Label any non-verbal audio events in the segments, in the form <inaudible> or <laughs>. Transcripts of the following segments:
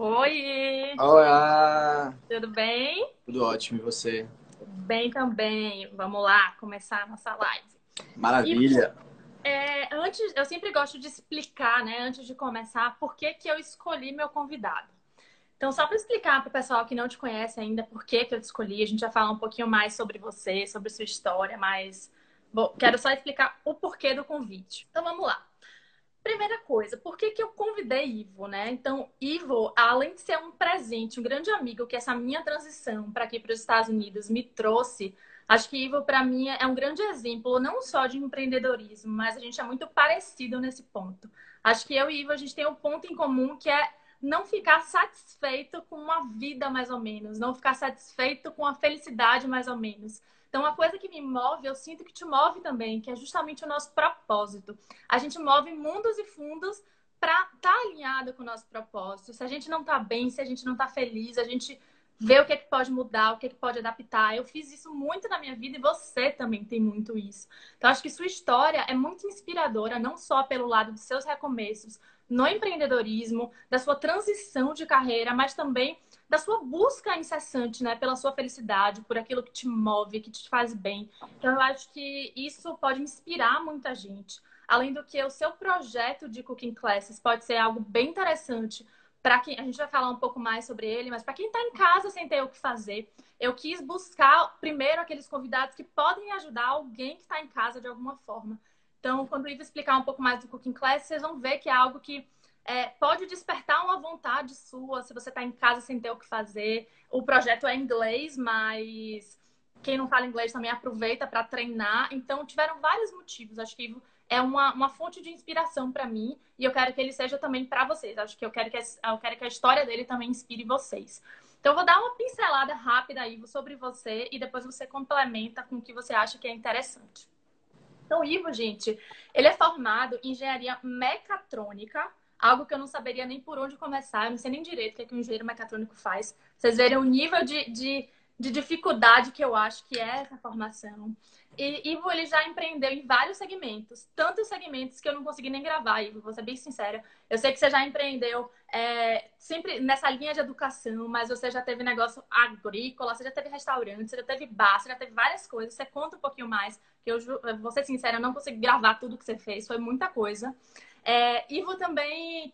Oi! Olá! Tudo bem? Tudo ótimo, e você? Bem também. Vamos lá começar a nossa live. Maravilha! E, é, antes, eu sempre gosto de explicar, né, antes de começar, por que, que eu escolhi meu convidado. Então, só para explicar para o pessoal que não te conhece ainda por que, que eu te escolhi, a gente vai falar um pouquinho mais sobre você, sobre sua história, mas bom, quero só explicar o porquê do convite. Então, vamos lá. Primeira coisa, por que, que eu convidei Ivo, né? Então, Ivo, além de ser um presente, um grande amigo que essa minha transição para aqui para os Estados Unidos me trouxe, acho que Ivo, para mim, é um grande exemplo, não só de empreendedorismo, mas a gente é muito parecido nesse ponto. Acho que eu e Ivo, a gente tem um ponto em comum que é não ficar satisfeito com uma vida mais ou menos, não ficar satisfeito com a felicidade mais ou menos. Então, uma coisa que me move, eu sinto que te move também, que é justamente o nosso propósito. A gente move mundos e fundos para estar tá alinhado com o nosso propósito. Se a gente não está bem, se a gente não está feliz, a gente vê o que, é que pode mudar, o que, é que pode adaptar. Eu fiz isso muito na minha vida e você também tem muito isso. Então, acho que sua história é muito inspiradora, não só pelo lado dos seus recomeços no empreendedorismo, da sua transição de carreira, mas também da sua busca incessante, né, pela sua felicidade, por aquilo que te move, que te faz bem. Então eu acho que isso pode inspirar muita gente. Além do que o seu projeto de cooking classes pode ser algo bem interessante para quem a gente vai falar um pouco mais sobre ele, mas para quem está em casa sem ter o que fazer, eu quis buscar primeiro aqueles convidados que podem ajudar alguém que está em casa de alguma forma. Então, quando o Ivo explicar um pouco mais do cooking class, vocês vão ver que é algo que é, pode despertar uma vontade sua se você está em casa sem ter o que fazer. O projeto é inglês, mas quem não fala inglês também aproveita para treinar. Então, tiveram vários motivos. Acho que é uma, uma fonte de inspiração para mim e eu quero que ele seja também para vocês. Acho que eu quero que, a, eu quero que a história dele também inspire vocês. Então, eu vou dar uma pincelada rápida, Ivo, sobre você e depois você complementa com o que você acha que é interessante. Então, Ivo, gente, ele é formado em engenharia mecatrônica algo que eu não saberia nem por onde começar, eu não sei nem direito o que, é que um engenheiro mecatrônico faz. Vocês verem o nível de, de, de dificuldade que eu acho que é essa formação. E Ivo, ele já empreendeu em vários segmentos, tantos segmentos que eu não consegui nem gravar, Ivo, vou ser bem sincera. Eu sei que você já empreendeu é, sempre nessa linha de educação, mas você já teve negócio agrícola, você já teve restaurante, você já teve bar, você já teve várias coisas. Você conta um pouquinho mais, que eu vou ser sincera, eu não consegui gravar tudo que você fez, foi muita coisa. É, Ivo também,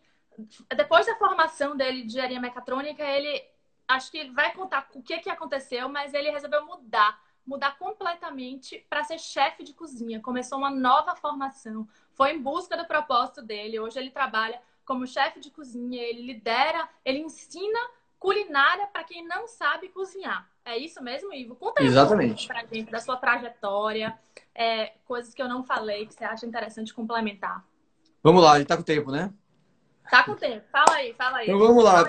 depois da formação dele de engenharia mecatrônica, ele acho que vai contar o que, que aconteceu, mas ele resolveu mudar, mudar completamente para ser chefe de cozinha. Começou uma nova formação, foi em busca do propósito dele. Hoje ele trabalha como chefe de cozinha, ele lidera, ele ensina culinária para quem não sabe cozinhar. É isso mesmo, Ivo? Conta aí Exatamente. pra gente da sua trajetória, é, coisas que eu não falei que você acha interessante complementar. Vamos lá, a gente tá com tempo, né? Tá com tempo. Fala aí, fala aí. Então vamos lá.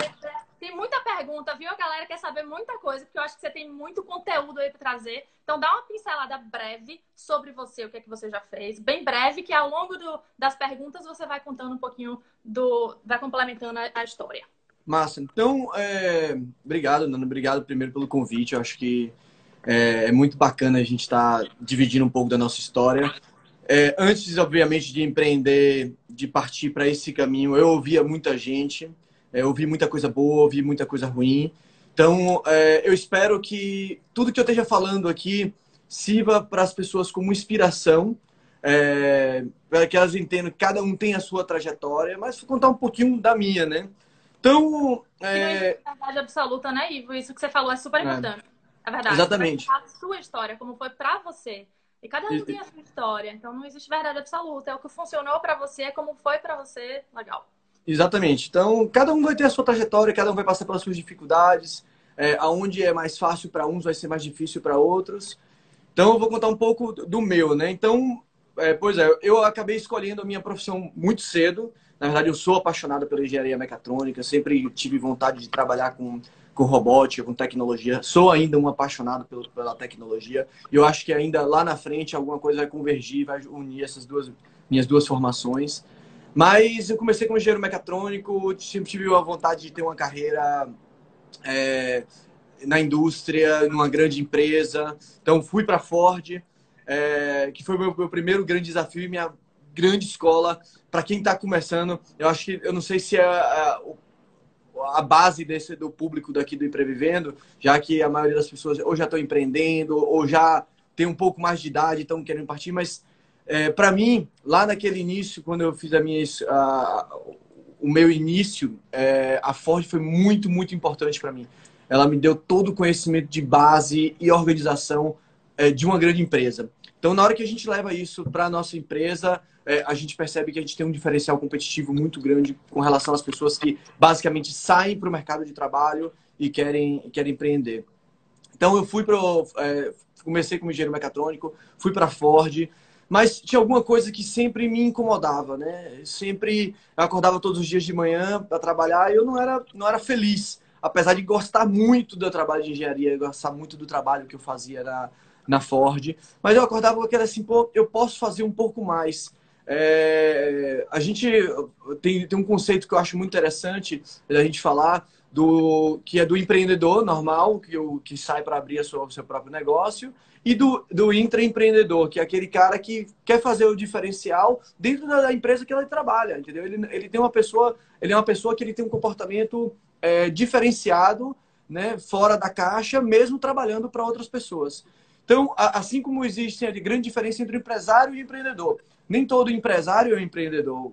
Tem muita pergunta, viu? A galera quer saber muita coisa, porque eu acho que você tem muito conteúdo aí para trazer. Então dá uma pincelada breve sobre você, o que é que você já fez. Bem breve, que ao longo do, das perguntas você vai contando um pouquinho do. vai complementando a, a história. Massa. Então, é... obrigado, Nana. Obrigado primeiro pelo convite. Eu acho que é, é muito bacana a gente estar tá dividindo um pouco da nossa história. É, antes, obviamente, de empreender, de partir para esse caminho, eu ouvia muita gente, é, ouvi muita coisa boa, ouvi muita coisa ruim. Então, é, eu espero que tudo que eu esteja falando aqui sirva para as pessoas como inspiração, é, para que elas entendam que cada um tem a sua trajetória, mas vou contar um pouquinho da minha, né? Então. É... verdade absoluta, né, Ivo? Isso que você falou é super é. importante. É verdade. Exatamente. A sua história, como foi para você. E cada um tem a sua história, então não existe verdade absoluta. É o que funcionou para você, como foi para você, legal. Exatamente. Então, cada um vai ter a sua trajetória, cada um vai passar pelas suas dificuldades. É, aonde é mais fácil para uns, vai ser mais difícil para outros. Então, eu vou contar um pouco do meu, né? Então, é, pois é, eu acabei escolhendo a minha profissão muito cedo. Na verdade, eu sou apaixonado pela engenharia mecatrônica, sempre tive vontade de trabalhar com com robótica, com tecnologia. Sou ainda um apaixonado pelo, pela tecnologia e eu acho que ainda lá na frente alguma coisa vai convergir, vai unir essas duas minhas duas formações. Mas eu comecei como engenheiro mecatrônico, sempre tive a vontade de ter uma carreira é, na indústria, numa grande empresa. Então fui para a Ford, é, que foi o meu, meu primeiro grande desafio e minha grande escola para quem está começando. Eu acho que eu não sei se é, é a base desse do público daqui do Emprevivendo, já que a maioria das pessoas ou já estão empreendendo ou já tem um pouco mais de idade, estão querendo partir, mas é, para mim, lá naquele início, quando eu fiz a minha, a, o meu início, é, a Ford foi muito, muito importante para mim. Ela me deu todo o conhecimento de base e organização é, de uma grande empresa. Então, na hora que a gente leva isso para a nossa empresa, é, a gente percebe que a gente tem um diferencial competitivo muito grande com relação às pessoas que basicamente saem para o mercado de trabalho e querem, querem empreender. Então, eu fui para. É, comecei como engenheiro mecatrônico, fui para Ford, mas tinha alguma coisa que sempre me incomodava, né? Sempre eu acordava todos os dias de manhã para trabalhar e eu não era, não era feliz. Apesar de gostar muito do trabalho de engenharia, gostar muito do trabalho que eu fazia na, na Ford, mas eu acordava com aquela assim, pô, eu posso fazer um pouco mais. É, a gente tem, tem um conceito que eu acho muito interessante da gente falar, do que é do empreendedor normal, que, o, que sai para abrir o seu próprio negócio, e do, do intraempreendedor, que é aquele cara que quer fazer o diferencial dentro da empresa que ele trabalha, entendeu? Ele, ele tem uma pessoa, ele é uma pessoa que ele tem um comportamento é, diferenciado, né, fora da caixa, mesmo trabalhando para outras pessoas. Então, assim como existe a grande diferença entre o empresário e o empreendedor, nem todo empresário é empreendedor.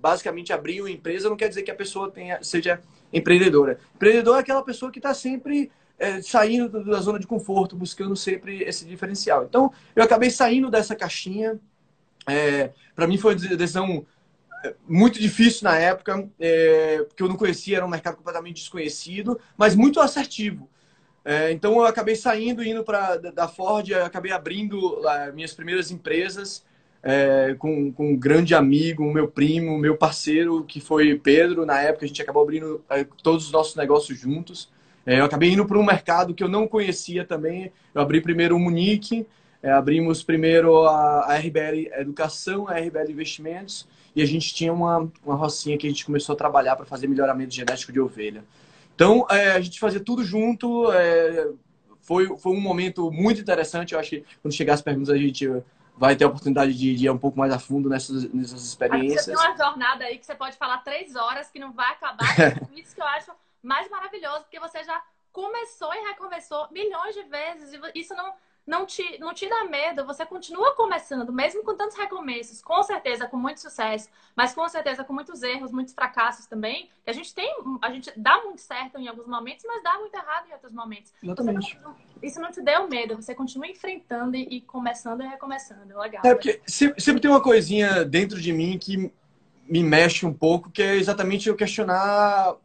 Basicamente, abrir uma empresa não quer dizer que a pessoa tenha, seja empreendedora. Empreendedor é aquela pessoa que está sempre é, saindo da zona de conforto, buscando sempre esse diferencial. Então, eu acabei saindo dessa caixinha. É, Para mim foi uma decisão é, muito difícil na época, é, porque eu não conhecia, era um mercado completamente desconhecido, mas muito assertivo. É, então, eu acabei saindo, indo para da Ford, acabei abrindo lá, minhas primeiras empresas é, com, com um grande amigo, meu primo, meu parceiro, que foi Pedro. Na época, a gente acabou abrindo é, todos os nossos negócios juntos. É, eu acabei indo para um mercado que eu não conhecia também. Eu abri primeiro o Munique, é, abrimos primeiro a, a, RBL Educação, a RBL Investimentos, e a gente tinha uma, uma rocinha que a gente começou a trabalhar para fazer melhoramento genético de ovelha. Então, é, a gente fazia tudo junto. É, foi, foi um momento muito interessante. Eu acho que quando chegar as perguntas, a gente vai ter a oportunidade de, de, ir um pouco mais a fundo nessas, nessas experiências. Você tem uma jornada aí que você pode falar três horas que não vai acabar. <laughs> Isso que eu acho mais maravilhoso, porque você já começou e recomeçou milhões de vezes. E isso não, não, te, não te dá medo. Você continua começando, mesmo com tantos recomeços, com certeza com muito sucesso, mas com certeza com muitos erros, muitos fracassos também. Que a gente tem, a gente dá muito certo em alguns momentos, mas dá muito errado em outros momentos. Exatamente. Não, isso não te deu medo, você continua enfrentando e, e começando e recomeçando. Legal. É porque sempre, sempre tem uma coisinha dentro de mim que me mexe um pouco, que é exatamente eu questionar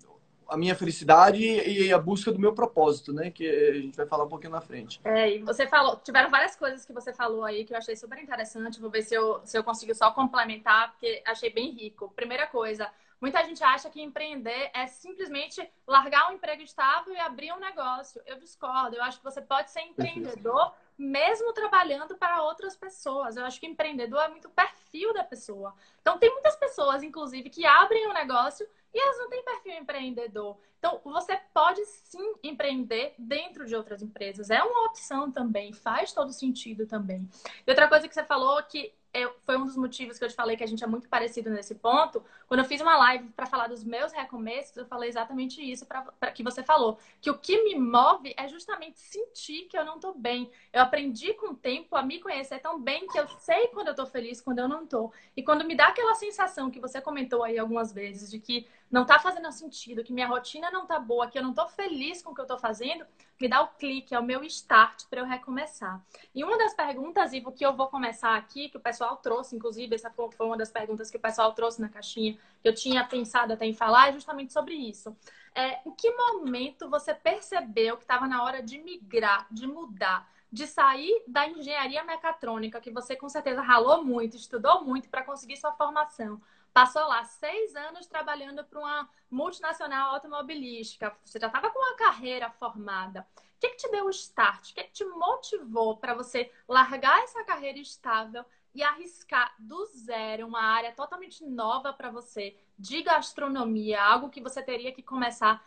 a minha felicidade e a busca do meu propósito, né? Que a gente vai falar um pouquinho na frente. É, e você falou, tiveram várias coisas que você falou aí que eu achei super interessante. Vou ver se eu, se eu consigo só complementar, porque achei bem rico. Primeira coisa, muita gente acha que empreender é simplesmente largar um emprego estável e abrir um negócio. Eu discordo. Eu acho que você pode ser empreendedor mesmo trabalhando para outras pessoas. Eu acho que empreendedor é muito perfil da pessoa. Então, tem muitas pessoas, inclusive, que abrem um negócio e elas não têm perfil empreendedor. Então, você pode sim empreender dentro de outras empresas. É uma opção também, faz todo sentido também. E outra coisa que você falou que eu, foi um dos motivos que eu te falei que a gente é muito parecido nesse ponto. Quando eu fiz uma live para falar dos meus recomeços, eu falei exatamente isso para que você falou. Que o que me move é justamente sentir que eu não estou bem. Eu aprendi com o tempo a me conhecer tão bem que eu sei quando eu estou feliz, quando eu não estou. E quando me dá aquela sensação que você comentou aí algumas vezes, de que não está fazendo sentido, que minha rotina não está boa, que eu não estou feliz com o que eu estou fazendo, me dá o clique, é o meu start para eu recomeçar. E uma das perguntas, Ivo, que eu vou começar aqui, que o pessoal trouxe, inclusive, essa foi uma das perguntas que o pessoal trouxe na caixinha, que eu tinha pensado até em falar, é justamente sobre isso. É, em que momento você percebeu que estava na hora de migrar, de mudar? de sair da engenharia mecatrônica, que você com certeza ralou muito, estudou muito para conseguir sua formação, Passou lá seis anos trabalhando para uma multinacional automobilística. Você já estava com uma carreira formada. O que, que te deu o start? O que, que te motivou para você largar essa carreira estável e arriscar do zero uma área totalmente nova para você de gastronomia, algo que você teria que começar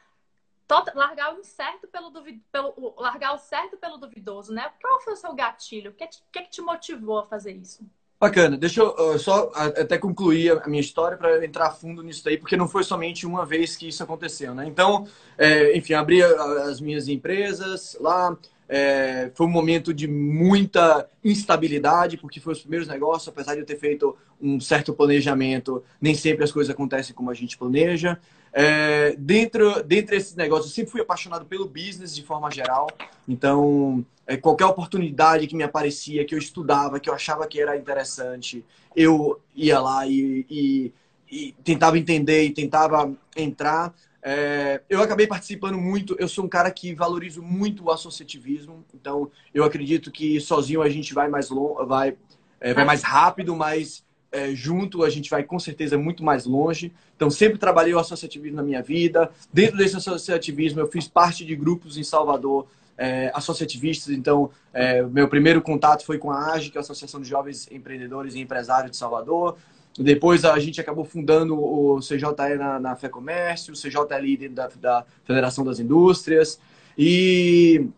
largar o incerto pelo, duvid... pelo largar o certo pelo duvidoso, né? Qual foi o seu gatilho? O que, que, que te motivou a fazer isso? Bacana. Deixa eu uh, só até concluir a minha história para entrar fundo nisso aí, porque não foi somente uma vez que isso aconteceu, né? Então, é, enfim, abri as minhas empresas lá. É, foi um momento de muita instabilidade, porque foi os primeiros negócios, apesar de eu ter feito um certo planejamento, nem sempre as coisas acontecem como a gente planeja. É, dentro, dentro desses negócios, eu sempre fui apaixonado pelo business de forma geral. Então, é, qualquer oportunidade que me aparecia, que eu estudava, que eu achava que era interessante, eu ia lá e, e, e tentava entender e tentava entrar. É, eu acabei participando muito. Eu sou um cara que valorizo muito o associativismo. Então, eu acredito que sozinho a gente vai mais longe, vai, é, vai mais rápido, mas é, junto a gente vai com certeza muito mais longe. Então, sempre trabalhei o associativismo na minha vida. Dentro desse associativismo, eu fiz parte de grupos em Salvador é, associativistas. Então, é, meu primeiro contato foi com a AGE, que é a Associação de Jovens Empreendedores e Empresários de Salvador. Depois a gente acabou fundando o CJE na, na FEComércio, o CJLI dentro da, da Federação das Indústrias. E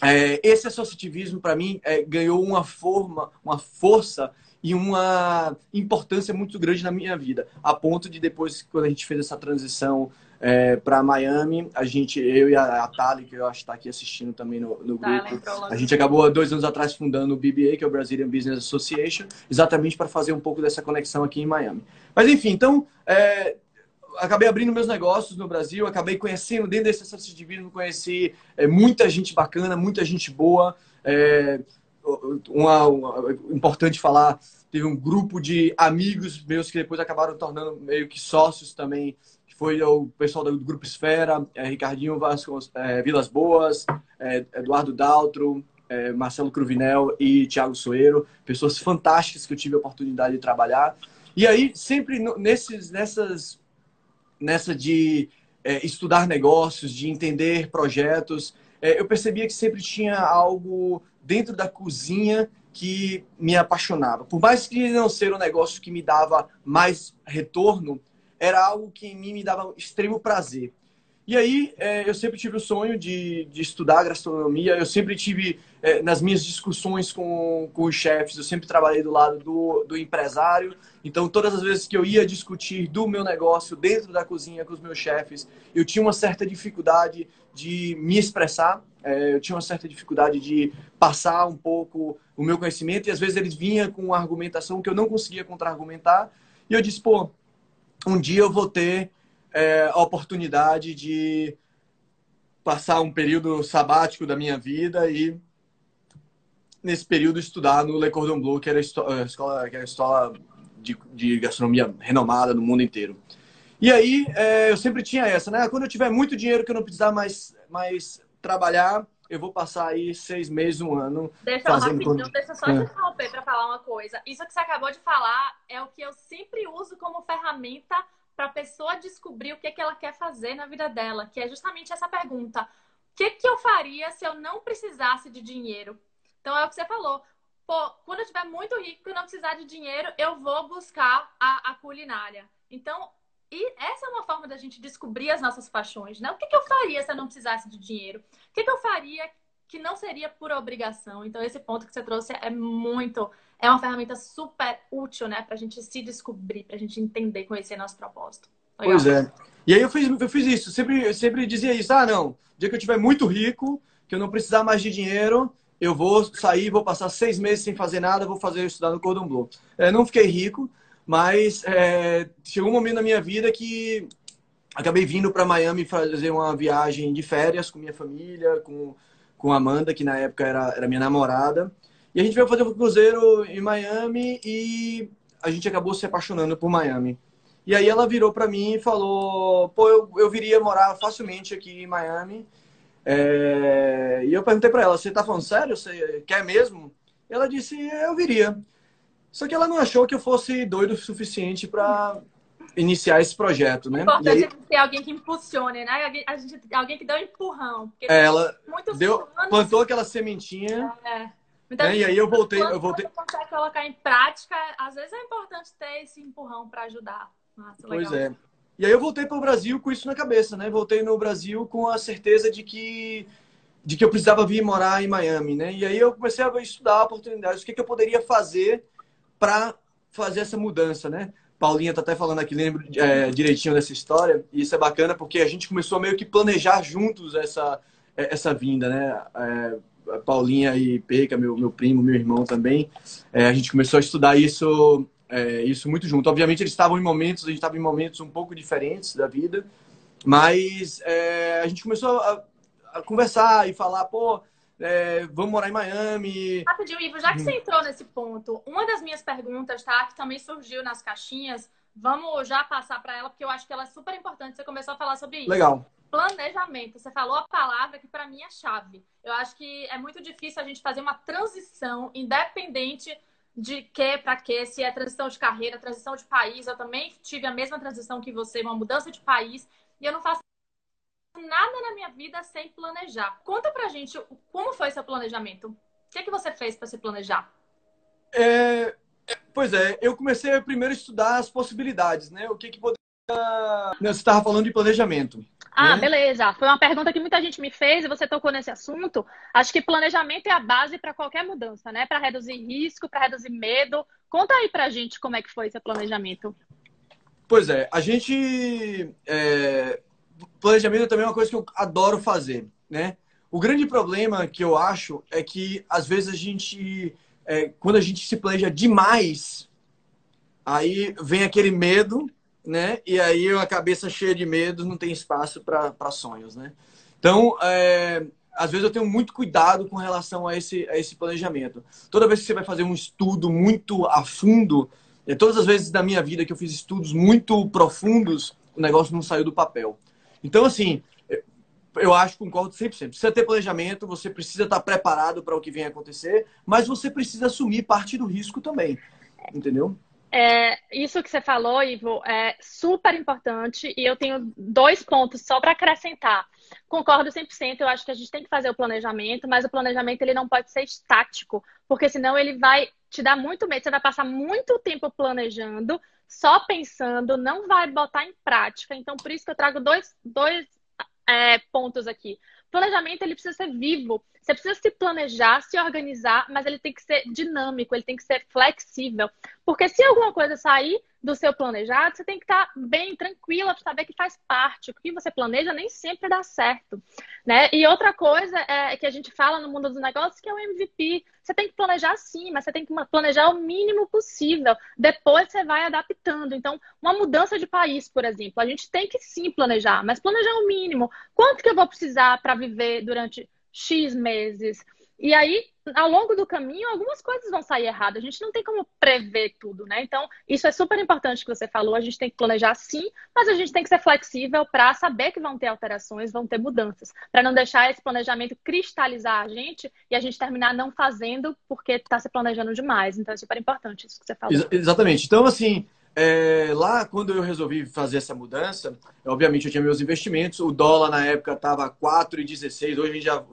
é, esse associativismo, para mim, é, ganhou uma forma, uma força e uma importância muito grande na minha vida, a ponto de depois, quando a gente fez essa transição é, para Miami, a gente, eu e a, a Thali, que eu acho que está aqui assistindo também no, no grupo, a gente acabou dois anos atrás fundando o BBA, que é o Brazilian Business Association, exatamente para fazer um pouco dessa conexão aqui em Miami. Mas enfim, então, é, acabei abrindo meus negócios no Brasil, acabei conhecendo, dentro desse associativismo, conheci é, muita gente bacana, muita gente boa, é, uma, uma, importante falar, teve um grupo de amigos meus que depois acabaram tornando meio que sócios também, foi o pessoal do Grupo Esfera, é, Ricardinho Vascos, é, Vilas Boas, é, Eduardo Daltro, é, Marcelo Cruvinel e Thiago Soeiro, pessoas fantásticas que eu tive a oportunidade de trabalhar. E aí, sempre nesses, nessas, nessa de é, estudar negócios, de entender projetos, é, eu percebia que sempre tinha algo dentro da cozinha que me apaixonava. Por mais que não ser um negócio que me dava mais retorno, era algo que em mim me dava extremo prazer. E aí, é, eu sempre tive o sonho de, de estudar gastronomia, eu sempre tive, é, nas minhas discussões com, com os chefes, eu sempre trabalhei do lado do, do empresário. Então, todas as vezes que eu ia discutir do meu negócio dentro da cozinha com os meus chefes, eu tinha uma certa dificuldade de me expressar, é, eu tinha uma certa dificuldade de passar um pouco o meu conhecimento, e às vezes eles vinham com uma argumentação que eu não conseguia contra-argumentar. E eu disse, pô, um dia eu vou ter é, a oportunidade de passar um período sabático da minha vida e nesse período estudar no Le Cordon Bleu, que era a escola, que era a escola de, de, gastronomia renomada no mundo inteiro. E aí é, eu sempre tinha essa, né? Quando eu tiver muito dinheiro que eu não precisar mais, mais trabalhar, eu vou passar aí seis meses, um ano. Deixa fazendo... eu rapidinho, deixa só te é. interromper para falar uma coisa. Isso que você acabou de falar é o que eu sempre uso como ferramenta para a pessoa descobrir o que, que ela quer fazer na vida dela, que é justamente essa pergunta: o que, que eu faria se eu não precisasse de dinheiro? Então é o que você falou. Pô, quando eu estiver muito rico e não precisar de dinheiro, eu vou buscar a, a culinária. Então, e essa é uma forma da gente descobrir as nossas paixões, né? O que, que eu faria se eu não precisasse de dinheiro? O que, que eu faria que não seria por obrigação? Então, esse ponto que você trouxe é muito é uma ferramenta super útil, né? Pra gente se descobrir, pra gente entender, conhecer nosso propósito. Legal. Pois é. E aí eu fiz, eu fiz isso, sempre, sempre dizia isso, ah, não, dia que eu tiver muito rico, que eu não precisar mais de dinheiro, eu vou sair, vou passar seis meses sem fazer nada, vou fazer estudar no Cordon Bleu. É, não fiquei rico, mas é, chegou um momento na minha vida que acabei vindo para Miami fazer uma viagem de férias com minha família, com, com Amanda, que na época era, era minha namorada. E a gente veio fazer um cruzeiro em Miami e a gente acabou se apaixonando por Miami. E aí ela virou para mim e falou: pô, eu, eu viria morar facilmente aqui em Miami. É... E eu perguntei para ela: você tá falando sério? Você quer mesmo? Ela disse: eu viria. Só que ela não achou que eu fosse doido o suficiente para iniciar esse projeto, né? Importante aí... ter alguém que impulsione, né? Alguém, a gente, alguém que dê um empurrão. É, ela deu, plantou aquela sementinha. É. Então, é, e aí eu voltei, eu voltei. Você consegue colocar em prática, às vezes é importante ter esse empurrão para ajudar. Nossa, pois é. E aí eu voltei para o Brasil com isso na cabeça, né? Voltei no Brasil com a certeza de que de que eu precisava vir morar em Miami, né? E aí eu comecei a estudar oportunidades, o que, que eu poderia fazer para fazer essa mudança, né? Paulinha tá até falando aqui, lembro é, direitinho dessa história, e isso é bacana porque a gente começou a meio que planejar juntos essa, é, essa vinda, né? É, Paulinha e Peca, meu, meu primo, meu irmão também, é, a gente começou a estudar isso, é, isso muito junto. Obviamente eles estavam em momentos, a gente estava em momentos um pouco diferentes da vida, mas é, a gente começou a, a, conversar e falar, pô, é, vamos morar em Miami. Rapidinho, Ivo, já que você entrou nesse ponto, uma das minhas perguntas, tá, que também surgiu nas caixinhas, vamos já passar para ela, porque eu acho que ela é super importante. Você começou a falar sobre isso. Legal. Planejamento. Você falou a palavra que para mim é chave. Eu acho que é muito difícil a gente fazer uma transição independente de que para que, se é transição de carreira, transição de país. Eu também tive a mesma transição que você, uma mudança de país, e eu não faço nada na minha vida sem planejar. Conta pra gente como foi seu planejamento. O que, é que você fez para se planejar? É, pois é, eu comecei primeiro a estudar as possibilidades, né? O que, que poderia. Você estava falando de planejamento. Ah, né? beleza. Foi uma pergunta que muita gente me fez e você tocou nesse assunto. Acho que planejamento é a base para qualquer mudança, né? Para reduzir risco, para reduzir medo. Conta aí pra gente como é que foi esse planejamento. Pois é, a gente é, planejamento também é uma coisa que eu adoro fazer, né? O grande problema que eu acho é que às vezes a gente, é, quando a gente se planeja demais, aí vem aquele medo, né? E aí a cabeça cheia de medo não tem espaço para sonhos, né? Então, é, às vezes eu tenho muito cuidado com relação a esse, a esse planejamento. Toda vez que você vai fazer um estudo muito a fundo, é, todas as vezes da minha vida que eu fiz estudos muito profundos, o negócio não saiu do papel. Então, assim, eu acho, concordo 100%. Precisa ter planejamento, você precisa estar preparado para o que vem acontecer, mas você precisa assumir parte do risco também. Entendeu? É, isso que você falou, Ivo, é super importante e eu tenho dois pontos só para acrescentar. Concordo 100%, eu acho que a gente tem que fazer o planejamento, mas o planejamento ele não pode ser estático, porque senão ele vai te dar muito medo, você vai passar muito tempo planejando, só pensando, não vai botar em prática. Então, por isso que eu trago dois, dois é, pontos aqui. Planejamento ele precisa ser vivo. Você precisa se planejar, se organizar, mas ele tem que ser dinâmico, ele tem que ser flexível. Porque se alguma coisa sair do seu planejado, você tem que estar bem tranquila para saber que faz parte. O que você planeja nem sempre dá certo, né? E outra coisa é que a gente fala no mundo dos negócios que é o MVP. Você tem que planejar sim, mas você tem que planejar o mínimo possível. Depois você vai adaptando. Então, uma mudança de país, por exemplo, a gente tem que sim planejar, mas planejar o mínimo. Quanto que eu vou precisar para viver durante X meses? E aí, ao longo do caminho, algumas coisas vão sair erradas. A gente não tem como prever tudo, né? Então, isso é super importante que você falou. A gente tem que planejar sim, mas a gente tem que ser flexível para saber que vão ter alterações, vão ter mudanças, para não deixar esse planejamento cristalizar a gente e a gente terminar não fazendo porque está se planejando demais. Então, é super importante isso que você falou. Ex exatamente. Então, assim, é, lá quando eu resolvi fazer essa mudança, obviamente eu tinha meus investimentos, o dólar na época estava 4,16, hoje a gente já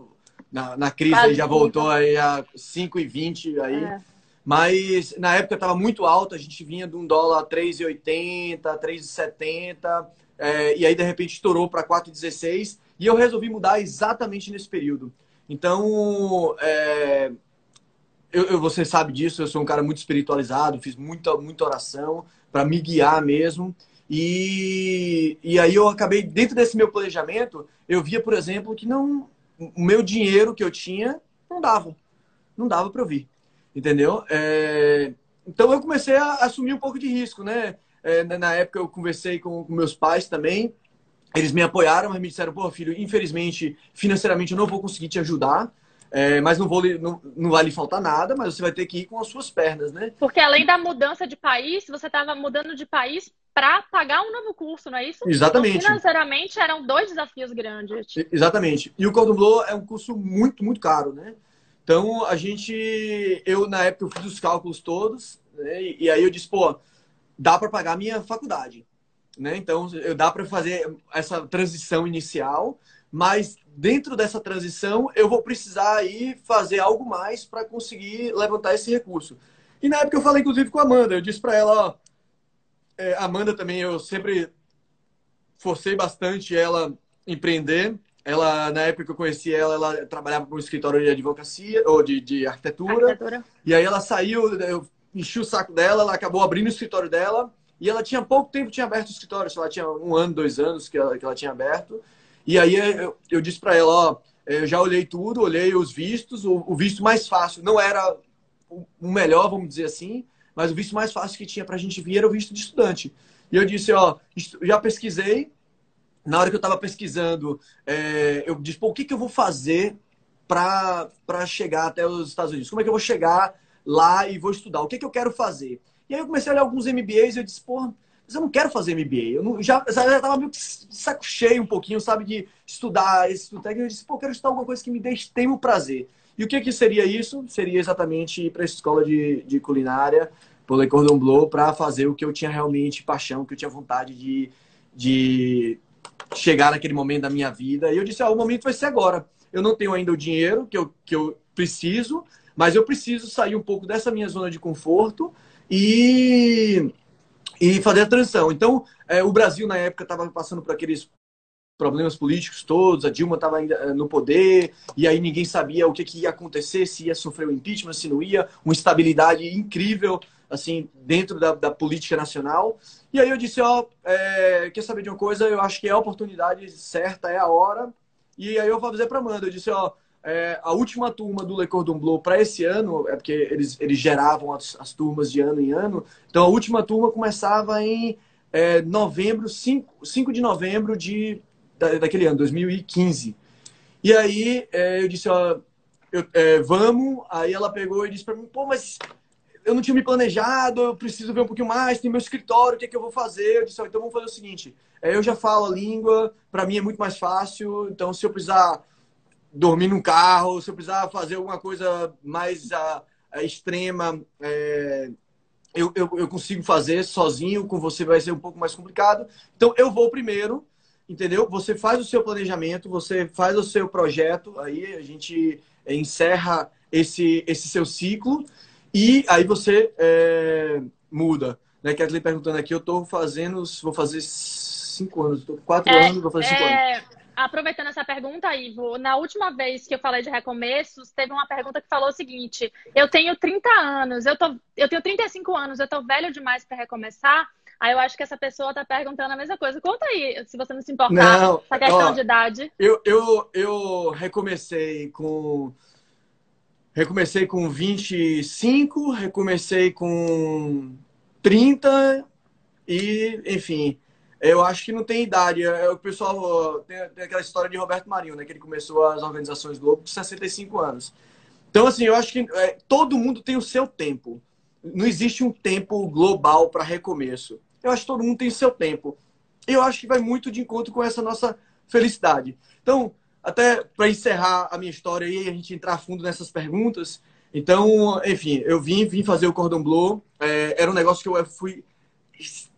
na, na crise aí já voltou aí a 5,20 aí. É. Mas na época estava muito alto, a gente vinha de um dólar 3,80, 3,70, é, e aí de repente estourou para 4,16 e eu resolvi mudar exatamente nesse período. Então, é, eu, eu, você sabe disso, eu sou um cara muito espiritualizado, fiz muita, muita oração para me guiar mesmo. E, e aí eu acabei, dentro desse meu planejamento, eu via, por exemplo, que não, o meu dinheiro que eu tinha não dava. Não dava para eu vir. Entendeu? É... Então eu comecei a assumir um pouco de risco, né? É, na época eu conversei com, com, meus pais também. Eles me apoiaram, mas me disseram, pô, filho, infelizmente, financeiramente eu não vou conseguir te ajudar. É, mas não, vou, não, não vai lhe faltar nada, mas você vai ter que ir com as suas pernas, né? Porque além da mudança de país, você estava mudando de país para pagar um novo curso, não é isso? Exatamente. Então, financeiramente eram dois desafios grandes. Exatamente. E o Cordon Bleu é um curso muito, muito caro, né? Então a gente, eu na época eu fiz os cálculos todos, né? E, aí eu disse, pô, dá para pagar a minha faculdade, né? Então eu dá para fazer essa transição inicial, mas dentro dessa transição eu vou precisar aí fazer algo mais para conseguir levantar esse recurso. E na época eu falei inclusive com a Amanda, eu disse para ela, ó, é, Amanda também, eu sempre forcei bastante ela empreender. Ela, na época que eu conheci ela, ela trabalhava para um escritório de advocacia ou de, de arquitetura. arquitetura. E aí ela saiu, eu enchi o saco dela, ela acabou abrindo o escritório dela e ela tinha pouco tempo tinha aberto o escritório, ela tinha um ano, dois anos que ela, que ela tinha aberto. E aí eu, eu disse para ela, ó, eu já olhei tudo, olhei os vistos, o, o visto mais fácil não era o melhor, vamos dizer assim, mas o visto mais fácil que tinha para a gente vir era o visto de estudante. E eu disse, ó, já pesquisei. Na hora que eu estava pesquisando, é, eu disse, pô, o que, que eu vou fazer para chegar até os Estados Unidos? Como é que eu vou chegar lá e vou estudar? O que, que eu quero fazer? E aí eu comecei a olhar alguns MBAs e eu disse, pô, mas eu não quero fazer MBA. Eu não, já estava meio que saco cheio um pouquinho, sabe, de estudar esse técnico. Eu disse, pô, quero estudar alguma coisa que me tenha o prazer. E o que, que seria isso? Seria exatamente ir para a escola de, de culinária, por Le Cordon Bleu, para fazer o que eu tinha realmente paixão, que eu tinha vontade de, de chegar naquele momento da minha vida. E eu disse, ah, o momento vai ser agora. Eu não tenho ainda o dinheiro que eu, que eu preciso, mas eu preciso sair um pouco dessa minha zona de conforto e, e fazer a transição. Então, é, o Brasil, na época, estava passando por aqueles problemas políticos todos, a Dilma estava ainda eh, no poder, e aí ninguém sabia o que, que ia acontecer, se ia sofrer o impeachment, se não ia, uma estabilidade incrível, assim, dentro da, da política nacional. E aí eu disse, ó, é, quer saber de uma coisa? Eu acho que é a oportunidade certa, é a hora. E aí eu vou dizer para Amanda, eu disse, ó, é, a última turma do Le Cordon Bleu para esse ano, é porque eles, eles geravam as, as, turmas de ano em ano, então a última turma começava em é, novembro, 5, 5 de novembro de da, daquele ano, 2015. E aí é, eu disse, ó, eu, é, vamos. Aí ela pegou e disse para mim, pô, mas eu não tinha me planejado, eu preciso ver um pouquinho mais, tem meu escritório, o que, é que eu vou fazer? Eu disse, ó, então vamos fazer o seguinte, é, eu já falo a língua, para mim é muito mais fácil, então se eu precisar dormir num carro, se eu precisar fazer alguma coisa mais a, a extrema, é, eu, eu, eu consigo fazer sozinho, com você vai ser um pouco mais complicado. Então eu vou primeiro, entendeu? Você faz o seu planejamento, você faz o seu projeto, aí a gente encerra esse, esse seu ciclo e aí você é, muda. Né? Kathleen perguntando aqui, eu estou fazendo, vou fazer cinco anos, estou quatro é, anos, vou fazer cinco é... anos. Aproveitando essa pergunta, Ivo, na última vez que eu falei de recomeços, teve uma pergunta que falou o seguinte: eu tenho 30 anos, eu, tô, eu tenho 35 anos, eu estou velho demais para recomeçar. Aí eu acho que essa pessoa tá perguntando a mesma coisa. Conta aí, se você não se importar, não, essa questão ó, de idade. Eu, eu, eu recomecei com. Recomecei com 25, recomecei com 30 e, enfim, eu acho que não tem idade. É, o pessoal tem, tem, aquela história de Roberto Marinho, né? Que ele começou as organizações Globo com 65 anos. Então, assim, eu acho que é, todo mundo tem o seu tempo. Não existe um tempo global para recomeço. Eu acho que todo mundo tem seu tempo. Eu acho que vai muito de encontro com essa nossa felicidade. Então, até para encerrar a minha história e a gente entrar fundo nessas perguntas. Então, enfim, eu vim, vim fazer o Cordon Bleu. É, era um negócio que eu fui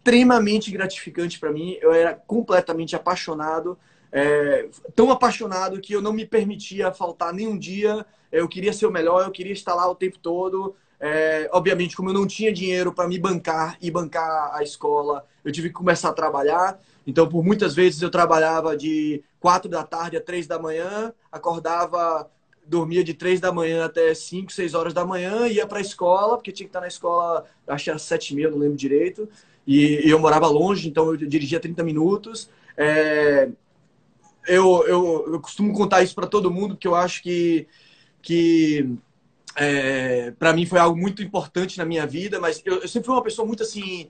extremamente gratificante para mim. Eu era completamente apaixonado. É, tão apaixonado que eu não me permitia faltar nenhum dia. Eu queria ser o melhor, eu queria estar lá o tempo todo. É, obviamente, como eu não tinha dinheiro para me bancar e bancar a escola, eu tive que começar a trabalhar. Então, por muitas vezes, eu trabalhava de quatro da tarde a três da manhã, acordava, dormia de três da manhã até cinco, seis horas da manhã, ia para a escola, porque tinha que estar na escola, acho que era sete mil, não lembro direito. E, eu morava longe, então eu dirigia 30 minutos. É, eu, eu, eu costumo contar isso para todo mundo, porque eu acho que, que é, para mim foi algo muito importante na minha vida, mas eu, eu, sempre fui uma pessoa muito assim.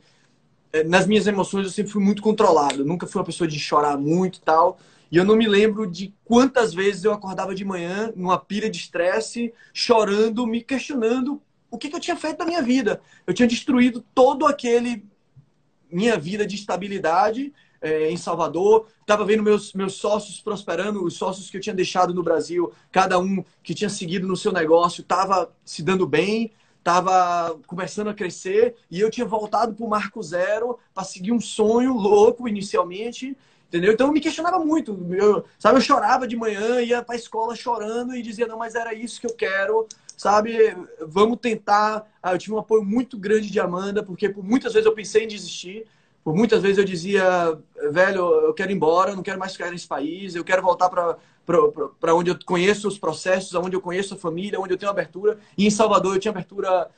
É, nas minhas emoções eu sempre fui muito controlado. Nunca fui uma pessoa de chorar muito e tal. E eu não me lembro de quantas vezes eu acordava de manhã numa pilha de estresse, chorando, me questionando o que, que eu tinha feito na minha vida. Eu tinha destruído todo aquele minha vida de estabilidade é, em Salvador, estava vendo meus, meus sócios prosperando, os sócios que eu tinha deixado no Brasil, cada um que tinha seguido no seu negócio estava se dando bem, estava começando a crescer, e eu tinha voltado para o Marco Zero para seguir um sonho louco inicialmente, entendeu? Então eu me questionava muito, eu, sabe? Eu chorava de manhã, ia para a escola chorando e dizia, não, mas era isso que eu quero, sabe? Vamos tentar. Ah, eu tive um apoio muito grande de Amanda, porque por muitas vezes eu pensei em desistir, por muitas vezes eu dizia, velho, eu quero ir embora, eu não quero mais ficar nesse país, eu quero voltar para onde eu conheço os processos, onde eu conheço a família, onde eu tenho abertura. E em Salvador eu tinha abertura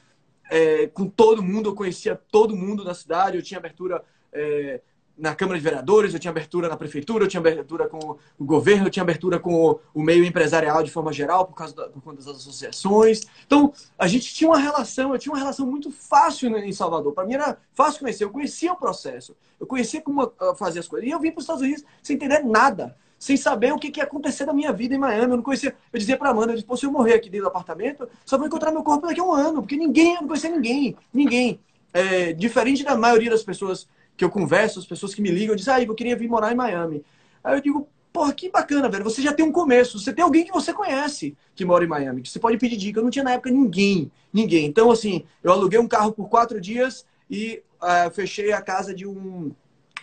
é, com todo mundo, eu conhecia todo mundo na cidade, eu tinha abertura é, na Câmara de Vereadores, eu tinha abertura na Prefeitura, eu tinha abertura com o governo, eu tinha abertura com o meio empresarial de forma geral, por causa da, por conta das associações. Então, a gente tinha uma relação, eu tinha uma relação muito fácil em Salvador. Para mim era fácil conhecer, eu conhecia o processo, eu conhecia como fazer as coisas. E eu vim para os Estados Unidos sem entender nada, sem saber o que, que ia acontecer na minha vida em Miami. Eu não conhecia. Eu dizia para Amanda, eu disse, se eu morrer aqui dentro do apartamento, só vou encontrar meu corpo daqui a um ano, porque ninguém, eu não conhecia ninguém, ninguém. É, diferente da maioria das pessoas que eu converso, as pessoas que me ligam, dizem, ah, eu queria vir morar em Miami. Aí eu digo, porra, que bacana, velho. Você já tem um começo. Você tem alguém que você conhece que mora em Miami, que você pode pedir dica. Eu não tinha na época ninguém, ninguém. Então, assim, eu aluguei um carro por quatro dias e uh, fechei a casa de um,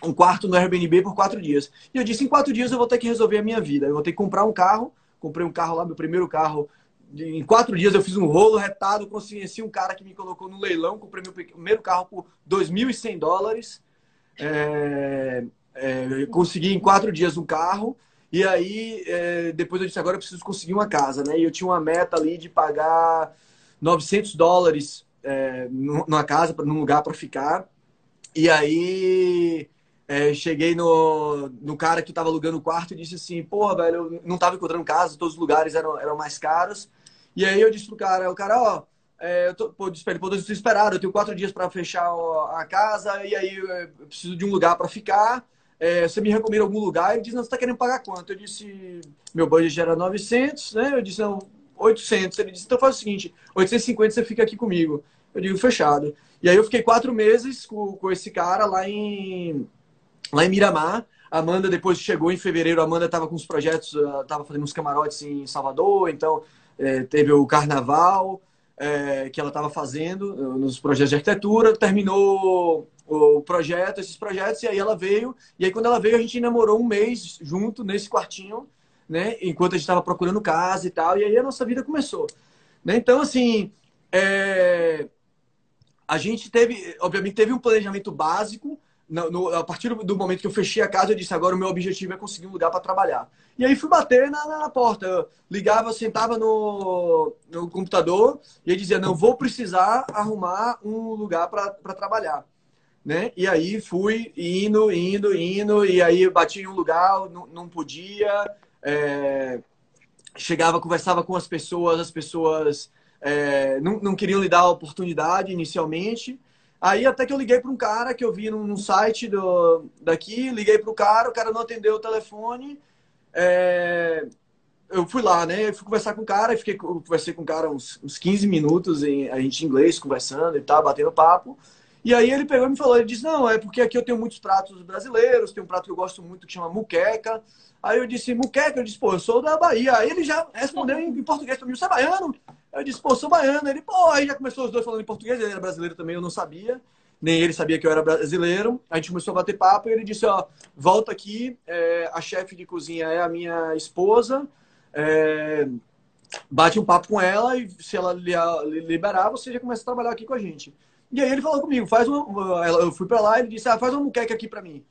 um quarto no Airbnb por quatro dias. E eu disse, em quatro dias eu vou ter que resolver a minha vida. Eu vou ter que comprar um carro. Comprei um carro lá, meu primeiro carro. Em quatro dias eu fiz um rolo retado, consegui um cara que me colocou no leilão, comprei meu primeiro carro por 2.100 dólares. É, é, consegui em quatro dias um carro. E aí, é, depois eu disse, agora eu preciso conseguir uma casa, né? E eu tinha uma meta ali de pagar 900 dólares é, numa casa, num lugar para ficar. E aí, é, cheguei no, no cara que estava alugando o quarto e disse assim, pô, velho, eu não estava encontrando casa, todos os lugares eram, eram mais caros. E aí eu disse pro cara, o cara, ó, é, eu tô, pô, desesperado, eu tenho quatro dias para fechar a casa e aí eu preciso de um lugar para ficar. É, você me recomenda algum lugar? Ele disse, não, você está querendo pagar quanto? Eu disse, meu budget era 900, né? Eu disse, não, 800. Ele disse, então faz o seguinte, 850 você fica aqui comigo. Eu digo, fechado. E aí eu fiquei quatro meses com, com esse cara lá em, lá em Miramar. Amanda depois chegou em fevereiro. Amanda estava com os projetos, estava fazendo uns camarotes em Salvador. Então, é, teve o carnaval é, que ela estava fazendo eh, nos projetos de arquitetura, terminou o projeto, esses projetos, e aí ela veio, e aí quando ela veio a gente namorou um mês junto nesse quartinho, né, enquanto a gente estava procurando casa e tal, e aí a nossa vida começou. Né? Então, assim, é... a gente teve, obviamente, teve um planejamento básico, no, no, a partir do momento que eu fechei a casa, eu disse: agora o meu objetivo é conseguir um lugar para trabalhar. E aí fui bater na, na, porta. Eu ligava, sentava no, no computador e dizia: não, vou precisar arrumar um lugar para trabalhar. Né? E aí fui indo, indo, indo, e aí bati em um lugar, não, não podia. É... Chegava, conversava com as pessoas, as pessoas é... não, não queriam lhe dar a oportunidade inicialmente. Aí até que eu liguei para um cara que eu vi num, site do, daqui, liguei para o cara, o cara não atendeu o telefone. É, eu fui lá, né? Fui conversar com o cara, fiquei, conversei com o cara uns, uns 15 minutos, em, a gente em inglês, conversando e tal, batendo papo. E aí ele pegou e me falou, ele disse, não, é porque aqui eu tenho muitos pratos brasileiros, tem um prato que eu gosto muito que chama muqueca. Aí eu disse, muqueca? Eu disse, pô, eu sou da Bahia. Aí ele já respondeu em, em português para mim, você é baiano? Eu disse, pô, sou baiano. Ele, pô, aí já começou os dois falando em português, ele era brasileiro também, eu não sabia. Nem ele sabia que eu era brasileiro. A gente começou a bater papo e ele disse, ó, volta aqui, é, a chefe de cozinha é a minha esposa, é, bate um papo com ela e se ela liberar, você já começa a trabalhar aqui com a gente. E aí ele falou comigo, faz uma... Eu fui para lá e ele disse, ah, faz uma muqueca aqui para mim.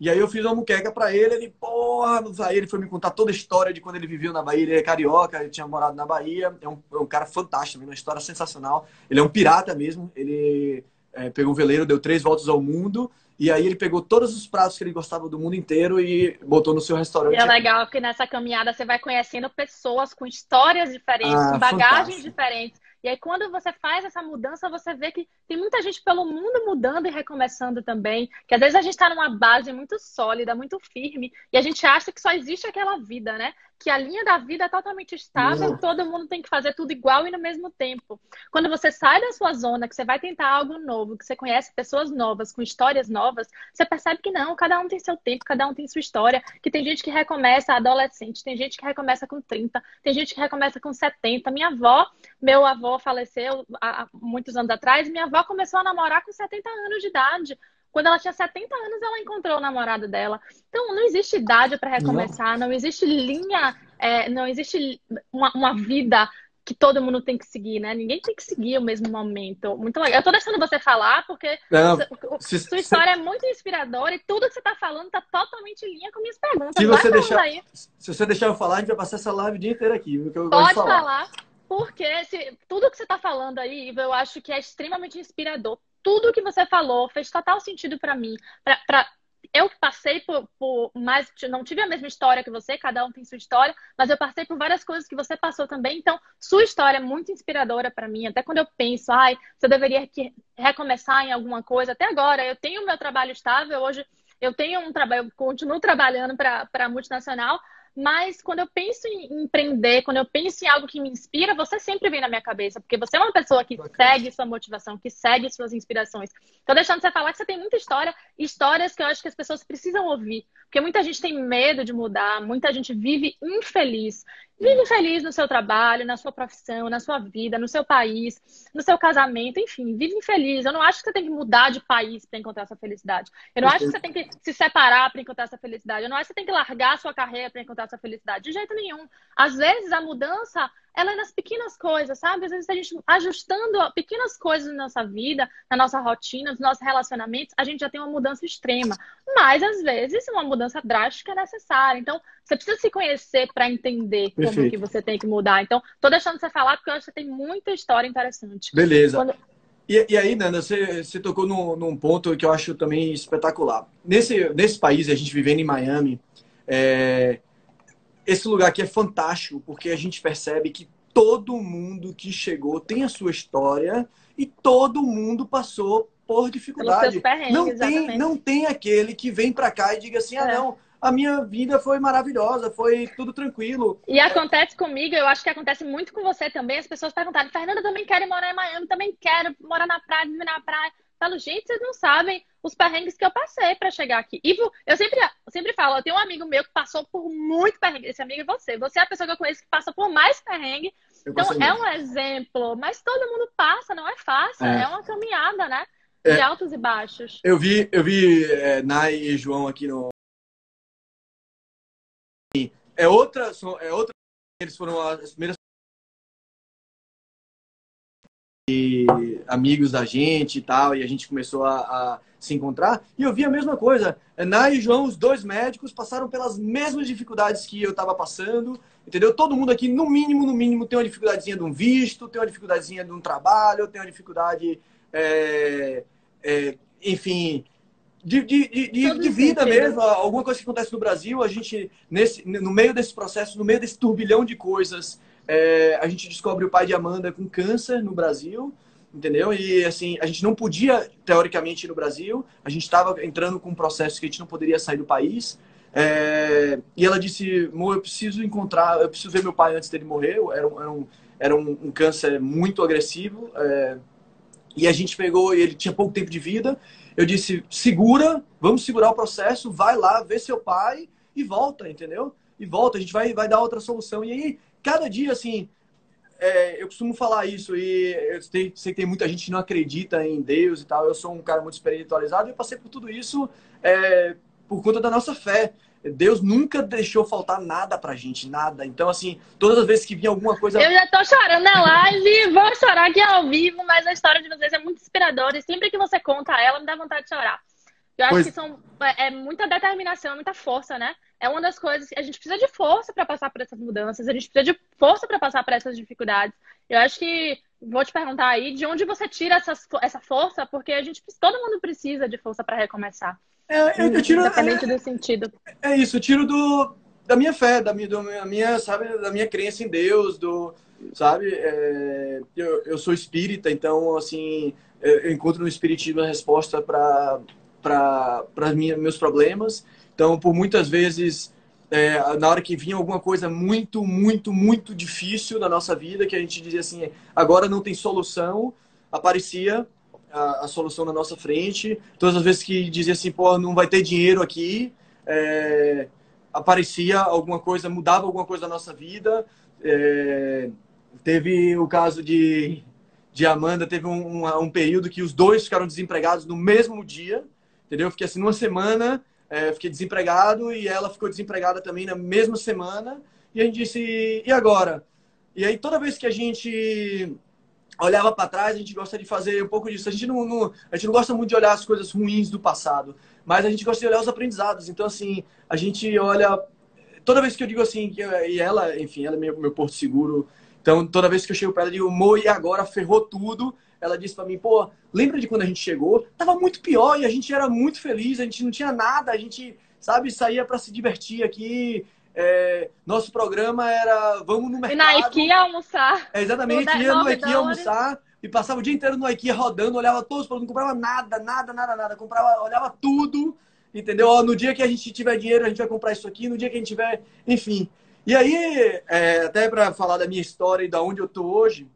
E aí eu fiz uma muqueca para ele, ele, porra, aí ele foi me contar toda a história de quando ele viveu na Bahia, ele é carioca, ele tinha morado na Bahia, é um, é um cara fantástico, uma história sensacional. Ele é um pirata mesmo, ele é, pegou um veleiro, deu três voltas ao mundo, e aí ele pegou todos os pratos que ele gostava do mundo inteiro e botou no seu restaurante. E é legal que nessa caminhada você vai conhecendo pessoas com histórias diferentes, ah, com bagagens fantástico. diferentes. E aí, quando você faz essa mudança, você vê que tem muita gente pelo mundo mudando e recomeçando também. Que às vezes a gente está numa base muito sólida, muito firme, e a gente acha que só existe aquela vida, né? Que a linha da vida é totalmente estável, uhum. todo mundo tem que fazer tudo igual e no mesmo tempo. Quando você sai da sua zona, que você vai tentar algo novo, que você conhece pessoas novas, com histórias novas, você percebe que não, cada um tem seu tempo, cada um tem sua história. Que tem gente que recomeça adolescente, tem gente que recomeça com 30, tem gente que recomeça com 70. Minha avó, meu avô faleceu há muitos anos atrás, minha avó começou a namorar com 70 anos de idade. Quando ela tinha 70 anos, ela encontrou o namorado dela. Então, não existe idade para recomeçar, não. não. existe linha, é, não existe uma, uma, vida que todo mundo tem que seguir, né? Ninguém tem que seguir o mesmo momento. Muito legal. Eu tô deixando você falar, porque não, se, sua história se... é muito inspiradora e tudo que você tá falando tá totalmente em linha com minhas perguntas. Se você, deixar, se você deixar eu falar, a gente vai passar essa live o dia inteiro aqui. Pode falar. falar. Porque se, tudo que você está falando aí, eu acho que é extremamente inspirador. Tudo que você falou fez total sentido para mim. Pra, pra, eu passei por, por mais. Não tive a mesma história que você, cada um tem sua história, mas eu passei por várias coisas que você passou também. Então, sua história é muito inspiradora para mim. Até quando eu penso, ai, você deveria recomeçar em alguma coisa. Até agora, eu tenho meu trabalho estável. Hoje, eu tenho um trabalho, continuo trabalhando para multinacional, mas quando eu penso em empreender, quando eu penso em algo que me inspira, você sempre vem na minha cabeça, porque você é uma pessoa que Bacana. segue sua motivação, que segue suas inspirações. Então, deixando você falar que você tem muita história, histórias que eu acho que as pessoas precisam ouvir, porque muita gente tem medo de mudar, muita gente vive infeliz. Vive feliz no seu trabalho, na sua profissão, na sua vida, no seu país, no seu casamento, enfim, vive feliz. Eu não acho que você tem que mudar de país para encontrar essa felicidade. Eu não acho que você tem que se separar para encontrar essa felicidade. Eu não acho que você tem que largar a sua carreira para encontrar essa felicidade. De jeito nenhum. Às vezes a mudança ela é nas pequenas coisas, sabe? Às vezes a gente ajustando pequenas coisas na nossa vida, na nossa rotina, nos nossos relacionamentos, a gente já tem uma mudança extrema. Mas às vezes uma mudança drástica é necessária. Então, você precisa se conhecer para entender Perfeito. como que você tem que mudar. Então, tô deixando você falar porque eu acho que você tem muita história interessante. Beleza. Quando... E, e, aí, Nanda, você, você tocou num, num, ponto que eu acho também espetacular. Nesse, nesse país, a gente vivendo em Miami, é, esse lugar aqui é fantástico porque a gente percebe que todo mundo que chegou tem a sua história e todo mundo passou por dificuldade. Não tem, não tem aquele que vem para cá e diga assim: ah, é. não, a minha vida foi maravilhosa, foi tudo tranquilo. E acontece comigo, eu acho que acontece muito com você também. As pessoas perguntaram: Fernanda também quer morar em Miami, também quero morar na praia, viver na praia. Falo, gente, vocês não sabem os perrengues que eu passei para chegar aqui. E eu sempre, sempre falo, eu tenho um amigo meu que passou por muito perrengue. Esse amigo é você. Você é a pessoa que eu conheço que passa por mais perrengue. Eu então é um exemplo. Mas todo mundo passa, não é fácil. É, é uma caminhada, né? De é, altos e baixos. Eu vi, eu vi é, Nai e João aqui no. É outra, é outra. Eles foram as primeiras amigos da gente e tal, e a gente começou a, a, se encontrar. E eu vi a mesma coisa. Nai e João, os dois médicos, passaram pelas mesmas dificuldades que eu estava passando, entendeu? Todo mundo aqui, no mínimo, no mínimo, tem uma dificuldadezinha de um visto, tem uma dificuldadezinha de um trabalho, tem uma dificuldade, é, é, enfim, de, de, de, de, vida mesmo, alguma coisa que acontece no Brasil, a gente, nesse, no meio desse processo, no meio desse turbilhão de coisas, é, a gente descobre o pai de Amanda com câncer no Brasil, entendeu? E assim, a gente não podia, teoricamente, ir no Brasil, a gente estava entrando com um processo que a gente não poderia sair do país. É, e ela disse: Mo, eu preciso encontrar, eu preciso ver meu pai antes dele morrer. Era um, era um, era um, um câncer muito agressivo. É, e a gente pegou, ele tinha pouco tempo de vida. Eu disse: segura, vamos segurar o processo, vai lá, vê seu pai e volta, entendeu? E volta, a gente vai, vai dar outra solução. E aí cada dia, assim, é, eu costumo falar isso e eu sei, sei, que tem muita gente que não acredita em Deus e tal. Eu sou um cara muito espiritualizado e eu passei por tudo isso é, por conta da nossa fé. Deus nunca deixou faltar nada pra gente, nada. Então, assim, todas as vezes que vinha alguma coisa. Eu já tô chorando na live, vou chorar aqui ao vivo, mas a história de vocês é muito inspiradora e sempre que você conta ela, me dá vontade de chorar. Eu acho pois... que são, é, é muita determinação, muita força, né? É uma das coisas que a gente precisa de força para passar por essas mudanças, a gente precisa de força para passar por essas dificuldades. Eu acho que vou te perguntar aí de onde você tira essas, essa força, porque a gente todo mundo precisa de força para recomeçar. É, eu, eu tiro independente é, do sentido. É isso, eu tiro do da minha fé, da minha, da minha, sabe, da minha crença em Deus, do, sabe, é, eu, eu sou espírita, então assim, eu encontro no espiritismo a resposta para para meus problemas. Então, por muitas vezes, é, na hora que vinha alguma coisa muito, muito, muito difícil na nossa vida, que a gente dizia assim, agora não tem solução, aparecia a, a solução na nossa frente. Todas as vezes que dizia assim, pô, não vai ter dinheiro aqui, é, aparecia alguma coisa, mudava alguma coisa na nossa vida. É, teve o caso de, de Amanda, teve um, um, um período que os dois ficaram desempregados no mesmo dia entendeu? Eu fiquei assim, numa semana, é, fiquei desempregado e ela ficou desempregada também na mesma semana. E a gente disse, e agora? E aí, toda vez que a gente olhava para trás, a gente gosta de fazer um pouco disso. A gente não, não, a gente não gosta muito de olhar as coisas ruins do passado, mas a gente gosta de olhar os aprendizados. Então, assim, a gente olha. Toda vez que eu digo assim, e ela, enfim, ela é meu, meu porto seguro, Então, toda vez que eu chego para ela, eu digo, Mo, e agora ferrou tudo. Ela disse para mim, pô, lembra de quando a gente chegou? Tava muito pior e a gente era muito feliz, a gente não tinha nada, a gente, sabe, saía para se divertir aqui. É, nosso programa era vamos no mercado. E na IKEA almoçar. É, exatamente, ia no IKEA almoçar e passava o dia inteiro no IKEA rodando, olhava todos os produtos, não comprava nada, nada, nada, nada. Comprava, olhava tudo, entendeu? Ó, no dia que a gente tiver dinheiro, a gente vai comprar isso aqui, no dia que a gente tiver, enfim. E aí, é, até para falar da minha história e da onde eu tô hoje,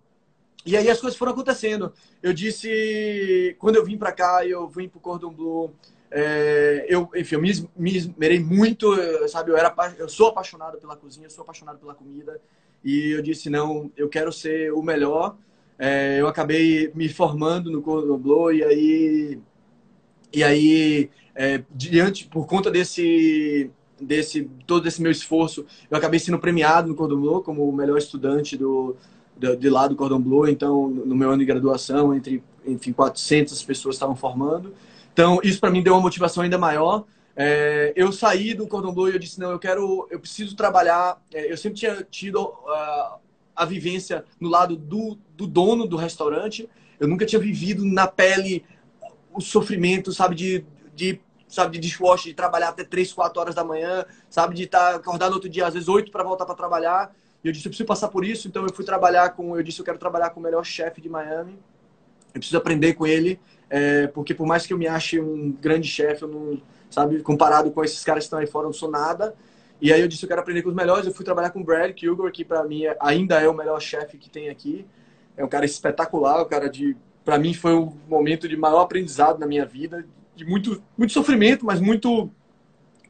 e aí as coisas foram acontecendo. Eu disse, quando eu vim para cá, eu vim pro Cordon Bleu, é, eu, enfim, eu me, me esmerei muito, sabe? Eu, era, eu sou apaixonado pela cozinha, sou apaixonado pela comida. E eu disse, não, eu quero ser o melhor. É, eu acabei me formando no Cordon Bleu e aí... E aí, é, diante, por conta desse, desse todo esse meu esforço, eu acabei sendo premiado no Cordon Bleu como o melhor estudante do, de, de lá do Cordon Bleu. Então, no meu ano de graduação, entre enfim 400 pessoas estavam formando. Então, isso para mim deu uma motivação ainda maior. É, eu saí do Cordon Bleu e eu disse não, eu quero, eu preciso trabalhar. É, eu sempre tinha tido uh, a vivência no lado do, do dono do restaurante. Eu nunca tinha vivido na pele o sofrimento, sabe, de, de sabe, de dishwasher, de trabalhar até 3, 4 horas da manhã, sabe, de estar tá acordado no outro dia, às vezes 8 para voltar para trabalhar. E eu disse, eu preciso passar por isso, então eu fui trabalhar com, eu disse, eu quero trabalhar com o melhor chefe de Miami. Eu preciso aprender com ele, é, porque por mais que eu me ache um grande chefe, eu não, sabe, comparado com esses caras que estão aí fora, eu não sou nada. E aí eu disse, eu quero aprender com os melhores. Eu fui trabalhar com o Brad Kilgore, que para mim é, ainda é o melhor chefe que tem aqui. É um cara espetacular, um cara de, para mim foi o momento de maior aprendizado na minha vida, de muito, muito sofrimento, mas muito,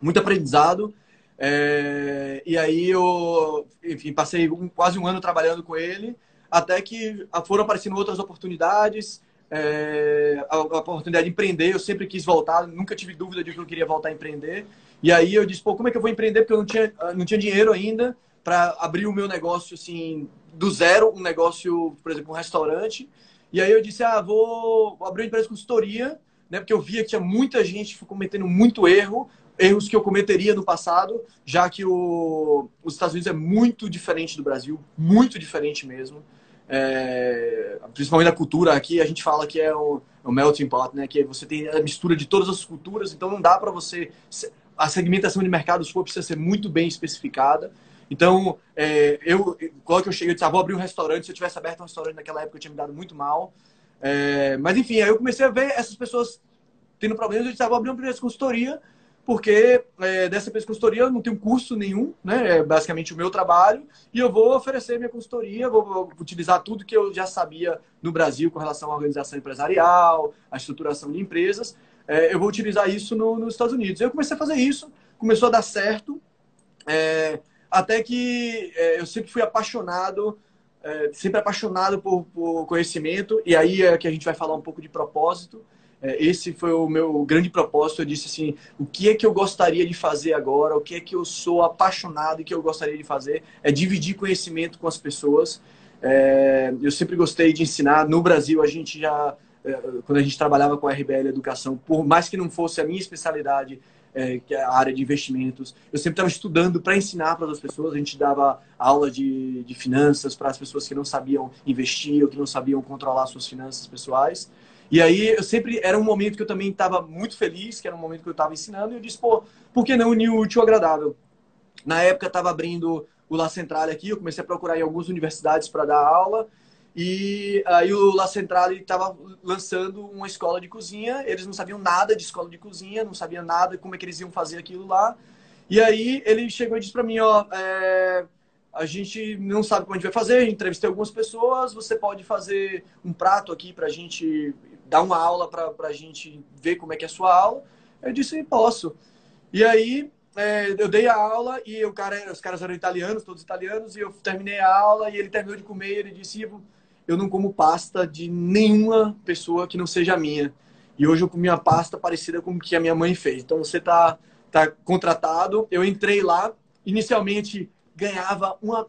muito aprendizado. É, e aí eu, enfim, passei um, quase um ano trabalhando com ele, até que foram aparecendo outras oportunidades, é, a, a, oportunidade de empreender. Eu sempre quis voltar, nunca tive dúvida de que eu queria voltar a empreender. E aí eu disse, pô, como é que eu vou empreender? Porque eu não tinha, não tinha dinheiro ainda para abrir o meu negócio assim do zero, um negócio, por exemplo, um restaurante. E aí eu disse, ah, vou abrir uma empresa de consultoria né? Porque eu via que tinha muita gente cometendo muito erro, erros que eu cometeria no passado, já que o, os Estados Unidos é muito diferente do Brasil, muito diferente mesmo. É, principalmente a cultura aqui, a gente fala que é o, o, melting pot, né? Que você tem a mistura de todas as culturas, então não dá para você a segmentação de mercado sua precisa ser muito bem especificada. Então, é, eu, quando eu cheguei, eu disse, ah, vou abrir um restaurante. Se eu tivesse aberto um restaurante naquela época, eu tinha me dado muito mal. É, mas enfim, aí eu comecei a ver essas pessoas tendo problemas. Eu disse, ah, vou abrir uma de consultoria, porque é, dessa de consultoria eu não tenho custo nenhum, né? É basicamente o meu trabalho, e eu vou oferecer minha consultoria, vou, vou utilizar tudo que eu já sabia no Brasil com relação à organização empresarial, à estruturação de empresas. É, eu vou utilizar isso no, nos Estados Unidos. Eu comecei a fazer isso, começou a dar certo, é, até que é, eu sempre fui apaixonado é, sempre apaixonado por, por, conhecimento, e aí é que a gente vai falar um pouco de propósito. É, esse foi o meu grande propósito. Eu disse assim: o que é que eu gostaria de fazer agora? O que é que eu sou apaixonado e que eu gostaria de fazer? É dividir conhecimento com as pessoas. É, eu sempre gostei de ensinar. No Brasil, a gente já, é, quando a gente trabalhava com a RBL Educação, por mais que não fosse a minha especialidade, é, que é a área de investimentos. Eu sempre estava estudando para ensinar para as pessoas. A gente dava aula de, de finanças para as pessoas que não sabiam investir ou que não sabiam controlar suas finanças pessoais. E aí eu sempre era um momento que eu também estava muito feliz, que era um momento que eu estava ensinando, e eu disse, pô, por que não unir o útil ao agradável? Na época estava abrindo o La Central aqui, eu comecei a procurar em algumas universidades para dar aula. E aí o La Central estava lançando uma escola de cozinha, eles não sabiam nada de escola de cozinha, não sabiam nada como é que eles iam fazer aquilo lá. E aí ele chegou e disse para mim, ó, é, a gente não sabe como a gente vai fazer, entrevistei algumas pessoas, você pode fazer um prato aqui para a gente dar uma aula para a gente ver como é que é a sua aula. Eu disse, posso. E aí é, eu dei a aula e o cara, os caras eram italianos, todos italianos, e eu terminei a aula e ele terminou de comer e ele disse, Ivo, eu não como pasta de nenhuma pessoa que não seja minha. E hoje eu comi uma pasta parecida com o que a minha mãe fez. Então você tá, tá contratado. Eu entrei lá, inicialmente ganhava uma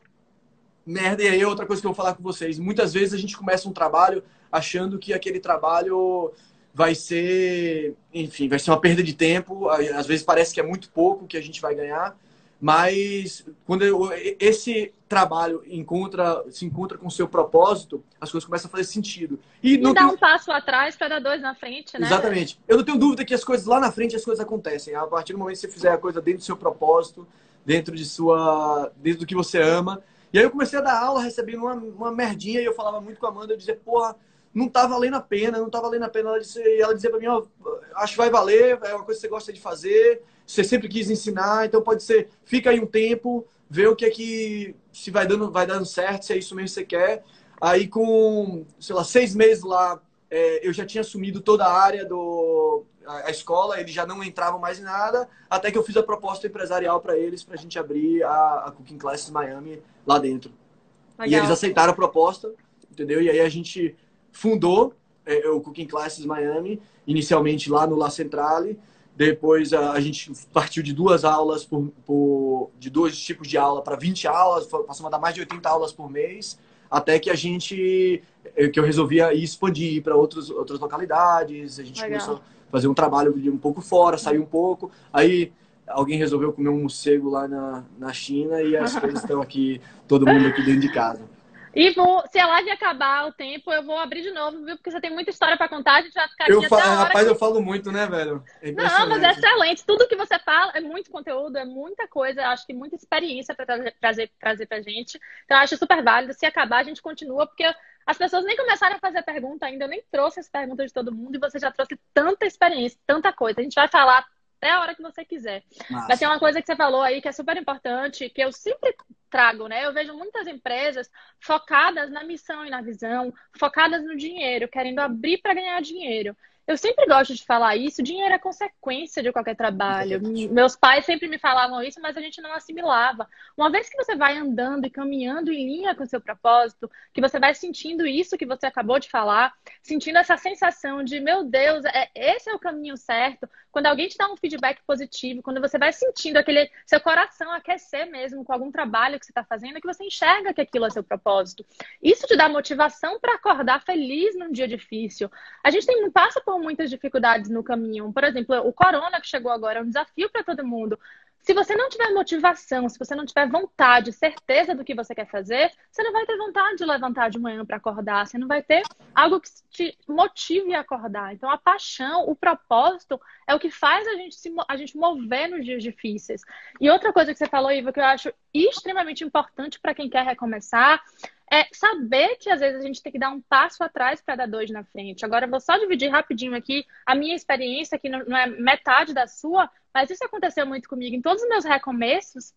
merda. E aí é outra coisa que eu vou falar com vocês. Muitas vezes a gente começa um trabalho achando que aquele trabalho vai ser, enfim, vai ser uma perda de tempo. Às vezes parece que é muito pouco que a gente vai ganhar. Mas quando eu, esse trabalho encontra, se encontra com o seu propósito, as coisas começam a fazer sentido. E, e dá um passo atrás para dar dois na frente, né? Exatamente. Eu não tenho dúvida que as coisas lá na frente as coisas acontecem. A partir do momento que você fizer a coisa dentro do seu propósito, dentro de sua, dentro do que você ama. E aí eu comecei a dar aula recebendo uma, uma merdinha e eu falava muito com a Amanda, eu dizia, porra, não tá valendo a pena, não tá valendo a pena. Ela dizia, ela dizia para mim, ó, acho que vai valer, é uma coisa que você gosta de fazer, você sempre quis ensinar, então pode ser, fica aí um tempo, vê o que é que se vai dando, vai dando certo, se é isso mesmo que você quer. Aí com, sei lá, seis meses lá, é, eu já tinha assumido toda a área do a, a, escola, eles já não entravam mais em nada, até que eu fiz a proposta empresarial para eles para a gente abrir a, a Cooking Classes Miami lá dentro. Legal. E eles aceitaram a proposta, entendeu? E aí a gente fundou é, o Cooking Classes Miami, inicialmente lá no La Centrale, depois a, a gente partiu de duas aulas por, por de dois tipos de aula para 20 aulas, passamos a dar mais de 80 aulas por mês, até que a gente é, que eu resolvia ir expandir para outras localidades, a gente Legal. começou fazer um trabalho de um pouco fora, sair um pouco, aí alguém resolveu comer um morcego lá na, na China e as coisas estão aqui, todo mundo aqui dentro de casa. E vou, se a live acabar o tempo, eu vou abrir de novo, viu? Porque você tem muita história para contar, a gente vai ficar eu aqui até Rapaz, que... eu falo muito, né, velho? É Não, mas é excelente. Tudo que você fala é muito conteúdo, é muita coisa, acho que muita experiência para trazer, trazer, trazer pra gente. Então, eu acho super válido. Se acabar, a gente continua, porque as pessoas nem começaram a fazer pergunta ainda, eu nem trouxe as perguntas de todo mundo, e você já trouxe tanta experiência, tanta coisa. A gente vai falar até a hora que você quiser. Nossa. Mas tem uma coisa que você falou aí que é super importante, que eu sempre trago, né? Eu vejo muitas empresas focadas na missão e na visão, focadas no dinheiro, querendo abrir para ganhar dinheiro. Eu sempre gosto de falar isso, dinheiro é consequência de qualquer trabalho. Meus pais sempre me falavam isso, mas a gente não assimilava. Uma vez que você vai andando e caminhando em linha com o seu propósito, que você vai sentindo isso que você acabou de falar, sentindo essa sensação de, meu Deus, é, esse é o caminho certo. Quando alguém te dá um feedback positivo, quando você vai sentindo aquele seu coração aquecer mesmo com algum trabalho que você está fazendo, é que você enxerga que aquilo é seu propósito. Isso te dá motivação para acordar feliz num dia difícil. A gente tem passa por muitas dificuldades no caminho. Por exemplo, o corona que chegou agora é um desafio para todo mundo. Se você não tiver motivação, se você não tiver vontade, certeza do que você quer fazer, você não vai ter vontade de levantar de manhã para acordar, você não vai ter algo que te motive a acordar. Então, a paixão, o propósito é o que faz a gente se a gente mover nos dias difíceis. E outra coisa que você falou, Iva, que eu acho extremamente importante para quem quer recomeçar, é saber que às vezes a gente tem que dar um passo atrás para dar dois na frente. Agora, eu vou só dividir rapidinho aqui a minha experiência, que não é metade da sua, mas isso aconteceu muito comigo. Em todos os meus recomeços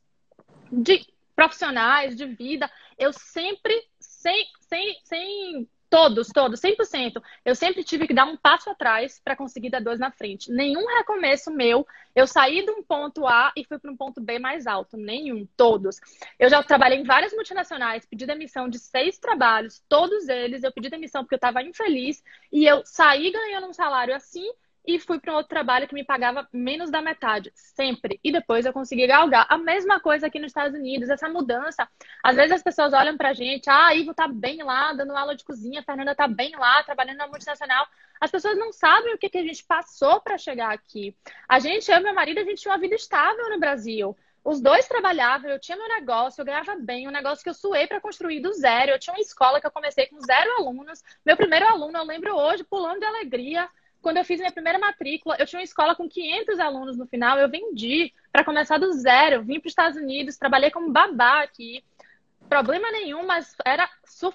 de profissionais, de vida, eu sempre, sem, sem, sem Todos, todos, 100%. Eu sempre tive que dar um passo atrás para conseguir dar dois na frente. Nenhum recomeço meu, eu saí de um ponto A e fui para um ponto B mais alto. Nenhum, todos. Eu já trabalhei em várias multinacionais, pedi demissão de seis trabalhos, todos eles. Eu pedi demissão porque eu estava infeliz e eu saí ganhando um salário assim e fui para um outro trabalho que me pagava menos da metade, sempre. E depois eu consegui galgar. A mesma coisa aqui nos Estados Unidos, essa mudança. Às vezes as pessoas olham pra gente, ah, a Ivo tá bem lá, dando aula de cozinha, a Fernanda tá bem lá, trabalhando na multinacional. As pessoas não sabem o que, que a gente passou para chegar aqui. A gente, eu e meu marido, a gente tinha uma vida estável no Brasil. Os dois trabalhavam, eu tinha meu negócio, eu ganhava bem, um negócio que eu suei para construir do zero. Eu tinha uma escola que eu comecei com zero alunos. Meu primeiro aluno, eu lembro hoje, pulando de alegria quando eu fiz minha primeira matrícula, eu tinha uma escola com 500 alunos no final, eu vendi para começar do zero, vim para os Estados Unidos, trabalhei como babá aqui. Problema nenhum, mas era,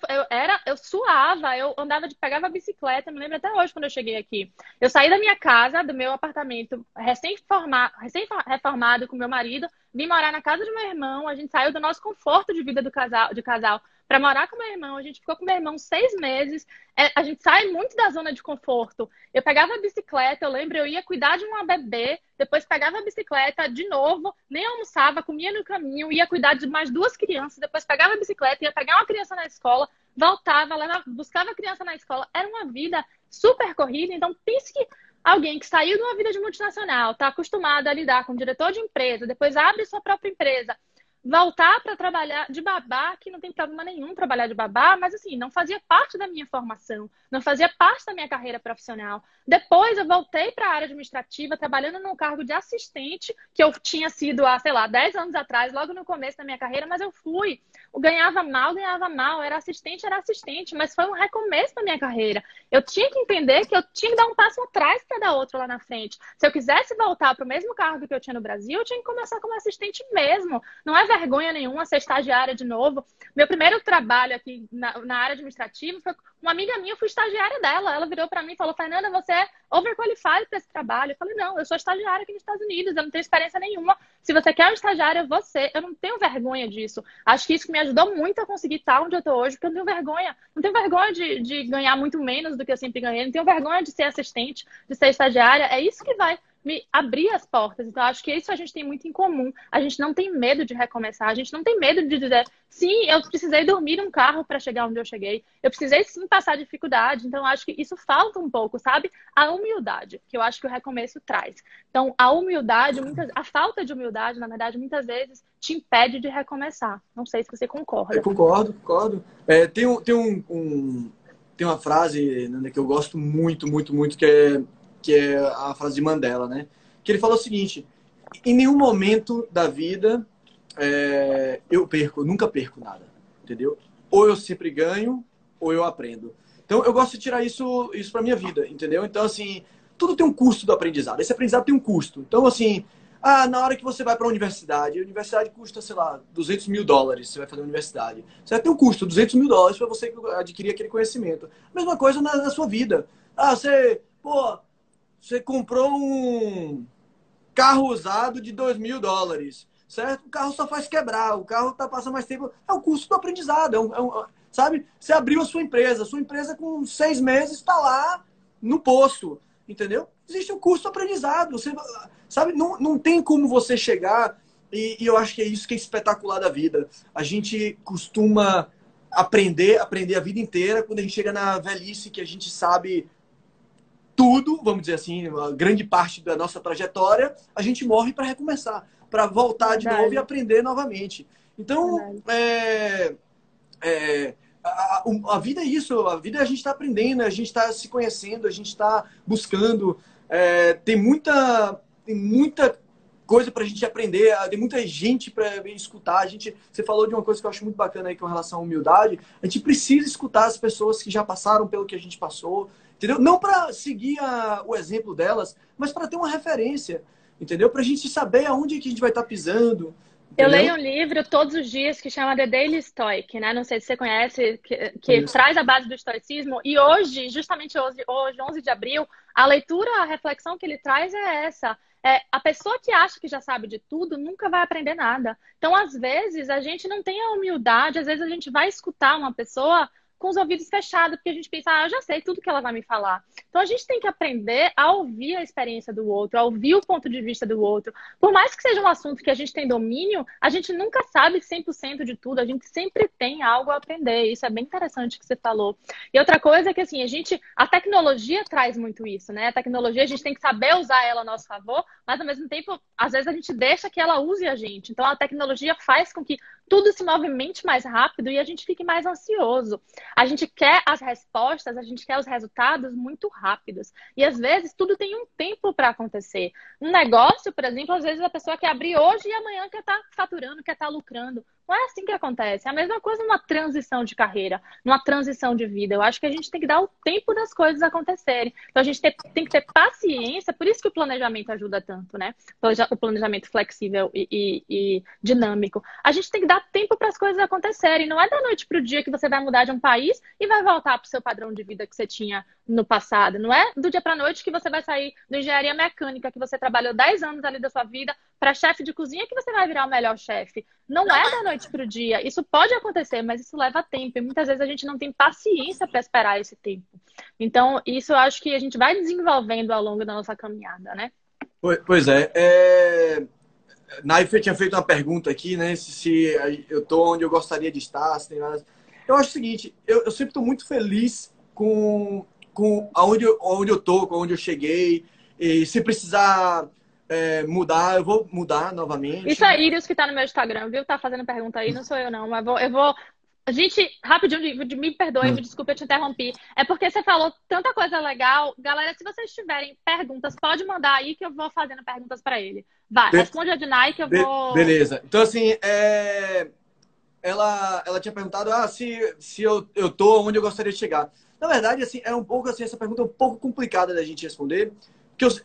eu, era, eu suava, eu andava de pegava a bicicleta, me lembro até hoje quando eu cheguei aqui. Eu saí da minha casa, do meu apartamento, recém-reformado recém -reformado com meu marido, vim morar na casa de meu irmão, a gente saiu do nosso conforto de vida do casal, de casal para morar com meu irmão. A gente ficou com meu irmão seis meses. É, a gente sai muito da zona de conforto. Eu pegava a bicicleta, eu lembro, eu ia cuidar de uma bebê, depois pegava a bicicleta de novo, nem almoçava, comia no caminho, ia cuidar de mais duas crianças, depois pegava a bicicleta, ia pegar uma criança na escola, voltava, levava, buscava a criança na escola. Era uma vida super corrida. Então, pense que alguém que saiu de uma vida de multinacional, está acostumado a lidar com diretor de empresa, depois abre sua própria empresa voltar para trabalhar de babá, que não tem problema nenhum trabalhar de babá, mas assim, não fazia parte da minha formação, não fazia parte da minha carreira profissional. Depois eu voltei para a área administrativa, trabalhando no cargo de assistente, que eu tinha sido há, sei lá, 10 anos atrás, logo no começo da minha carreira, mas eu fui. Eu ganhava mal, ganhava mal, era assistente, era assistente, mas foi um recomeço da minha carreira. Eu tinha que entender que eu tinha que dar um passo atrás para dar outro lá na frente. Se eu quisesse voltar para o mesmo cargo que eu tinha no Brasil, eu tinha que começar como assistente mesmo. Não é vergonha nenhuma ser estagiária de novo. Meu primeiro trabalho aqui na, na área administrativa foi uma amiga minha, eu fui estagiária dela. Ela virou para mim e falou: Fernanda, você é overqualified para esse trabalho. Eu falei: não, eu sou estagiária aqui nos Estados Unidos, eu não tenho experiência nenhuma. Se você quer um estagiário, é você. Eu não tenho vergonha disso. Acho que isso me ajudou muito a conseguir estar onde eu estou hoje, porque eu não tenho vergonha. Não tenho vergonha de, de ganhar muito menos do que eu sempre ganhei. Não tenho vergonha de ser assistente, de ser estagiária. É isso que vai me abrir as portas. Então, acho que isso a gente tem muito em comum. A gente não tem medo de recomeçar, a gente não tem medo de dizer, sim, eu precisei dormir num carro para chegar onde eu cheguei, eu precisei sim passar dificuldade. Então, acho que isso falta um pouco, sabe? A humildade, que eu acho que o recomeço traz. Então, a humildade, muitas, a falta de humildade, na verdade, muitas vezes te impede de recomeçar. Não sei se você concorda. Eu concordo, concordo. É, tem um, tem um, um tem uma frase né, que eu gosto muito, muito, muito, que é que é a frase de Mandela, né? Que ele falou o seguinte: em nenhum momento da vida é, eu perco, nunca perco nada, entendeu? Ou eu sempre ganho, ou eu aprendo. Então eu gosto de tirar isso, isso para minha vida, entendeu? Então assim, tudo tem um custo do aprendizado. Esse aprendizado tem um custo. Então assim, ah, na hora que você vai para a universidade, a universidade custa, sei lá, 200 mil dólares, você vai fazer a universidade. Você vai ter um custo, 200 mil dólares para você adquirir aquele conhecimento. Mesma coisa na, na sua vida. Ah, você, pô, você comprou um carro usado de 2 mil dólares, certo? O carro só faz quebrar, o carro tá passando mais tempo. É o custo do aprendizado, é um, é um, sabe? Você abriu a sua empresa, sua empresa com seis meses está lá no posto, entendeu? Existe um custo do aprendizado, você, sabe? Não, não tem como você chegar, e, e eu acho que é isso que é espetacular da vida. A gente costuma aprender, aprender a vida inteira, quando a gente chega na velhice, que a gente sabe tudo, vamos dizer assim, uma grande parte da nossa trajetória, a gente morre para recomeçar, para voltar Verdade. de novo e aprender novamente. Então, é, é, a, a, vida é isso, a vida a gente está aprendendo, a gente está se conhecendo, a gente está buscando. É, tem muita, tem muita coisa para a gente aprender, tem muita gente para escutar. A gente, você falou de uma coisa que eu acho muito bacana aí com relação à humildade. A gente precisa escutar as pessoas que já passaram pelo que a gente passou. Entendeu? Não para seguir a, o exemplo delas, mas para ter uma referência, entendeu? Para a gente saber aonde que a gente vai estar tá pisando. Entendeu? Eu leio um livro todos os dias que chama The Daily Stoic, né? Não sei se você conhece, que, que traz a base do estoicismo. E hoje, justamente hoje, hoje, 11 de abril, a leitura, a reflexão que ele traz é essa. É, a pessoa que acha que já sabe de tudo nunca vai aprender nada. Então, às vezes, a gente não tem a humildade, às vezes a gente vai escutar uma pessoa com os ouvidos fechados, porque a gente pensa, ah, eu já sei tudo que ela vai me falar. Então a gente tem que aprender a ouvir a experiência do outro, a ouvir o ponto de vista do outro. Por mais que seja um assunto que a gente tem domínio, a gente nunca sabe 100% de tudo, a gente sempre tem algo a aprender. Isso é bem interessante que você falou. E outra coisa é que assim, a gente, a tecnologia traz muito isso, né? A tecnologia a gente tem que saber usar ela a nosso favor, mas ao mesmo tempo, às vezes a gente deixa que ela use a gente. Então a tecnologia faz com que tudo se movimente mais rápido e a gente fique mais ansioso. A gente quer as respostas, a gente quer os resultados muito rápidos. E às vezes tudo tem um tempo para acontecer. Um negócio, por exemplo, às vezes a pessoa quer abrir hoje e amanhã quer estar tá faturando, quer estar tá lucrando. Não é assim que acontece. É a mesma coisa numa transição de carreira, numa transição de vida. Eu acho que a gente tem que dar o tempo das coisas acontecerem. Então a gente tem, que ter paciência, por isso que o planejamento ajuda tanto, né? O planejamento flexível e, e, e dinâmico. A gente tem que dar tempo para as coisas acontecerem. Não é da noite para o dia que você vai mudar de um país e vai voltar para o seu padrão de vida que você tinha no passado. Não é do dia para noite que você vai sair da engenharia mecânica, que você trabalhou 10 anos ali da sua vida, para chefe de cozinha, que você vai virar o melhor chefe. Não é da noite para o dia. Isso pode acontecer, mas isso leva tempo. E muitas vezes a gente não tem paciência para esperar esse tempo. Então, isso eu acho que a gente vai desenvolvendo ao longo da nossa caminhada, né? Pois é. é... Naif tinha feito uma pergunta aqui, né? Se, se eu estou onde eu gostaria de estar, se tem nada. Eu acho o seguinte, eu, eu sempre estou muito feliz com, com aonde, eu, aonde eu tô, com onde eu cheguei. E se precisar é, mudar, eu vou mudar novamente. Isso é Irius que tá no meu Instagram, viu? Tá fazendo pergunta aí, não sou eu não, mas vou, eu vou. Gente, rapidinho, me perdoe, hum. me desculpe, eu te interrompi. É porque você falou tanta coisa legal. Galera, se vocês tiverem perguntas, pode mandar aí que eu vou fazendo perguntas para ele. Vai, Be responde a Dinai que eu vou. Beleza. Então, assim, é... ela, ela tinha perguntado ah, se, se eu, eu tô onde eu gostaria de chegar. Na verdade, assim, é um pouco assim, essa pergunta é um pouco complicada da gente responder, porque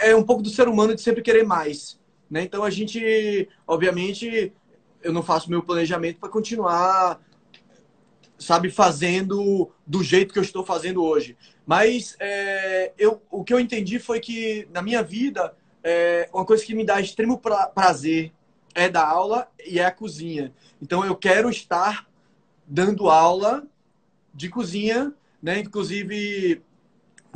é um pouco do ser humano de sempre querer mais. Né? Então a gente, obviamente, eu não faço meu planejamento para continuar, sabe, fazendo do jeito que eu estou fazendo hoje. Mas é, eu, o que eu entendi foi que na minha vida, é, uma coisa que me dá extremo pra, prazer é dar aula e é a cozinha. Então eu quero estar dando aula de cozinha, né? Inclusive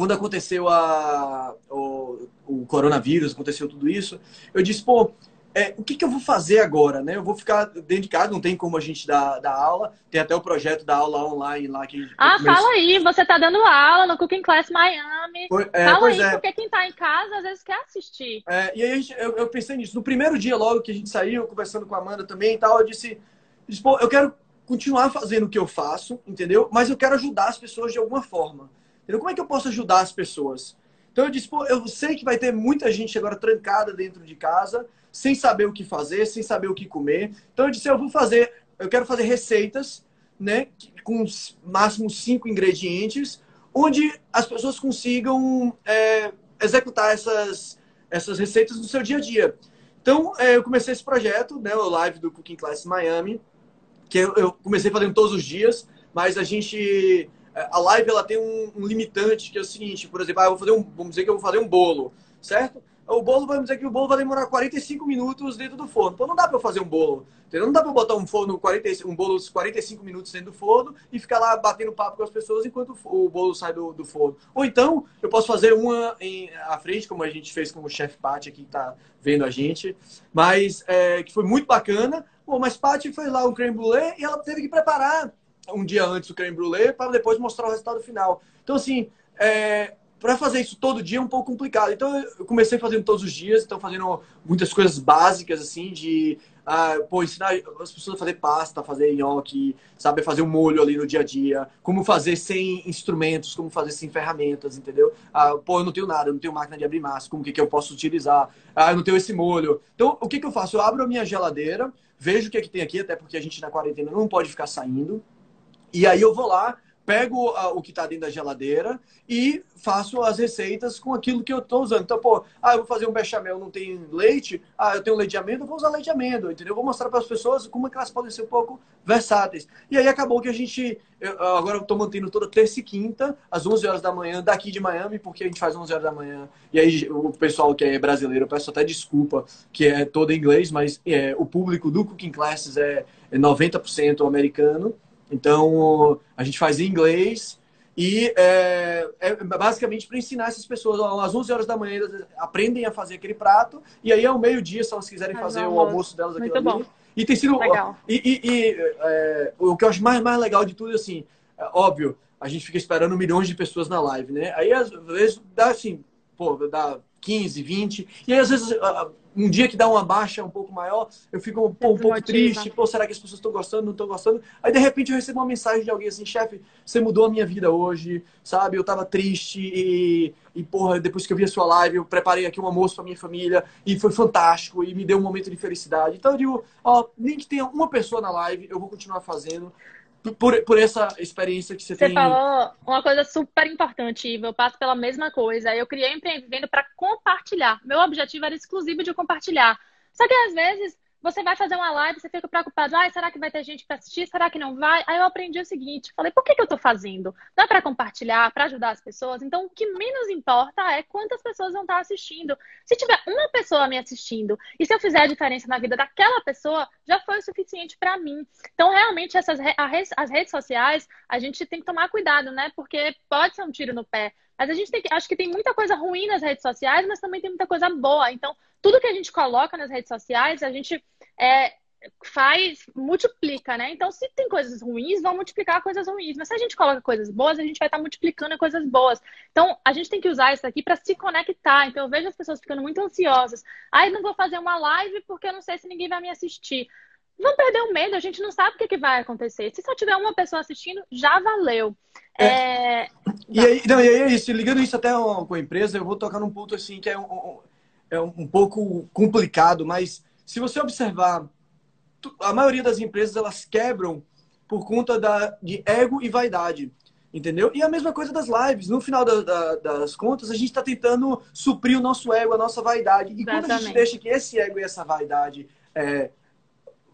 quando aconteceu a, o, o, coronavírus, aconteceu tudo isso, eu disse, pô, é, o que, que, eu vou fazer agora, né? Eu vou ficar dentro de casa, não tem como a gente dar, dar aula, tem até o projeto da aula online lá que. Ah, fala aí, você tá dando aula no Cooking Class Miami. É, fala aí, é. porque quem tá em casa às vezes quer assistir. É, e aí gente, eu, eu, pensei nisso. No primeiro dia, logo que a gente saiu, conversando com a Amanda também e tal, eu disse, disse pô, eu quero continuar fazendo o que eu faço, entendeu? Mas eu quero ajudar as pessoas de alguma forma. Entendeu? Como é que eu posso ajudar as pessoas? Então eu disse, pô, eu sei que vai ter muita gente agora trancada dentro de casa, sem saber o que fazer, sem saber o que comer. Então eu disse, eu vou fazer, eu quero fazer receitas, né, com máximo cinco ingredientes, onde as pessoas consigam é, executar essas, essas receitas no seu dia a dia. Então é, eu comecei esse projeto, né, o live do Cooking Class Miami, que eu, comecei fazendo todos os dias, mas a gente é, a live ela tem um, um, limitante que é o seguinte, por exemplo, ah, eu vou fazer um, vamos dizer que eu vou fazer um bolo, certo? O bolo, vamos dizer que o bolo vai demorar 45 minutos dentro do forno. Então não dá para eu fazer um bolo. Entendeu? Não dá para botar um forno 40, um bolo 45 minutos dentro do forno e ficar lá batendo papo com as pessoas enquanto o bolo sai do, do forno. Ou então eu posso fazer uma em, à frente, como a gente fez com o chefe Paty aqui que está vendo a gente, mas é, que foi muito bacana. Pô, mas Paty foi lá um creme brulee e ela teve que preparar um dia antes o creme brulee para depois mostrar o resultado final. Então, assim, é, para fazer isso todo dia é um pouco complicado. Então, eu comecei fazendo todos os dias, então fazendo muitas coisas básicas, assim, de ah, pô, ensinar as pessoas a fazer pasta, fazer nhoque, saber fazer um molho ali no dia a dia, como fazer sem instrumentos, como fazer sem ferramentas, entendeu? Ah, pô, eu não tenho nada, eu não tenho máquina de abrir massa, como que, que eu posso utilizar? Ah, eu não tenho esse molho. Então, o que, que eu faço? Eu abro a minha geladeira, vejo o que, é que tem aqui, até porque a gente na quarentena não pode ficar saindo, e aí eu vou lá, pego o que está dentro da geladeira e faço as receitas com aquilo que eu estou usando. Então, pô, ah, eu vou fazer um bechamel, não tem leite, ah, eu tenho leite de amêndoa, vou usar leite de amêndoa, entendeu? Vou mostrar para as pessoas como é que elas podem ser um pouco versáteis. E aí acabou que a gente, eu, agora eu estou mantendo toda terça e quinta, às 11 horas da manhã, daqui de Miami, porque a gente faz 11 horas da manhã. E aí o pessoal que é brasileiro, eu peço até desculpa, que é todo em inglês, mas é, o público do Cooking Classes é, é 90% americano. Então, a gente faz em inglês e é, é basicamente para ensinar essas pessoas. Às 11 horas da manhã, elas aprendem a fazer aquele prato. E aí, ao meio-dia, se elas quiserem fazer o almoço delas aqui ali. E tem sido. Legal. E, e, e é, o que eu acho mais, mais legal de tudo, assim, é, óbvio, a gente fica esperando milhões de pessoas na live, né? Aí, às vezes, dá assim, pô, dá 15, 20. E aí, às vezes, um dia que dá uma baixa um pouco maior, eu fico pô, um pouco triste. Pô, será que as pessoas estão gostando, não estão gostando? Aí, de repente, eu recebo uma mensagem de alguém assim, chefe, você mudou a minha vida hoje, sabe? Eu tava triste e, e, porra, depois que eu vi a sua live, eu preparei aqui um almoço pra minha família e foi fantástico e me deu um momento de felicidade. Então, eu digo, ó, nem que tenha uma pessoa na live, eu vou continuar fazendo por, por essa experiência que você, você tem. Você falou uma coisa super importante, Ivo. Eu passo pela mesma coisa. Eu criei Empreendendo para compartilhar. Meu objetivo era exclusivo de compartilhar. Só que às vezes você vai fazer uma live, você fica preocupado, ah, será que vai ter gente para assistir? Será que não vai? Aí eu aprendi o seguinte, falei, por que, que eu estou fazendo? Não é para compartilhar, para ajudar as pessoas? Então, o que menos importa é quantas pessoas vão estar assistindo. Se tiver uma pessoa me assistindo e se eu fizer a diferença na vida daquela pessoa, já foi o suficiente para mim. Então, realmente, essas as redes sociais, a gente tem que tomar cuidado, né? Porque pode ser um tiro no pé. Mas a gente tem que, acho que tem muita coisa ruim nas redes sociais, mas também tem muita coisa boa. Então, tudo que a gente coloca nas redes sociais, a gente é, faz, multiplica, né? Então, se tem coisas ruins, vão multiplicar coisas ruins. Mas se a gente coloca coisas boas, a gente vai estar tá multiplicando coisas boas. Então, a gente tem que usar isso aqui para se conectar. Então, eu vejo as pessoas ficando muito ansiosas. Ai, ah, não vou fazer uma live porque eu não sei se ninguém vai me assistir. Não perder o medo, a gente não sabe o que, que vai acontecer. Se só tiver uma pessoa assistindo, já valeu. É... É... E, aí, não, e aí é isso, ligando isso até com a empresa, eu vou tocar num ponto assim que é um, é um pouco complicado, mas se você observar a maioria das empresas elas quebram por conta da, de ego e vaidade. Entendeu? E a mesma coisa das lives. No final da, da, das contas, a gente está tentando suprir o nosso ego, a nossa vaidade. E Exatamente. quando a gente deixa que esse ego e essa vaidade é,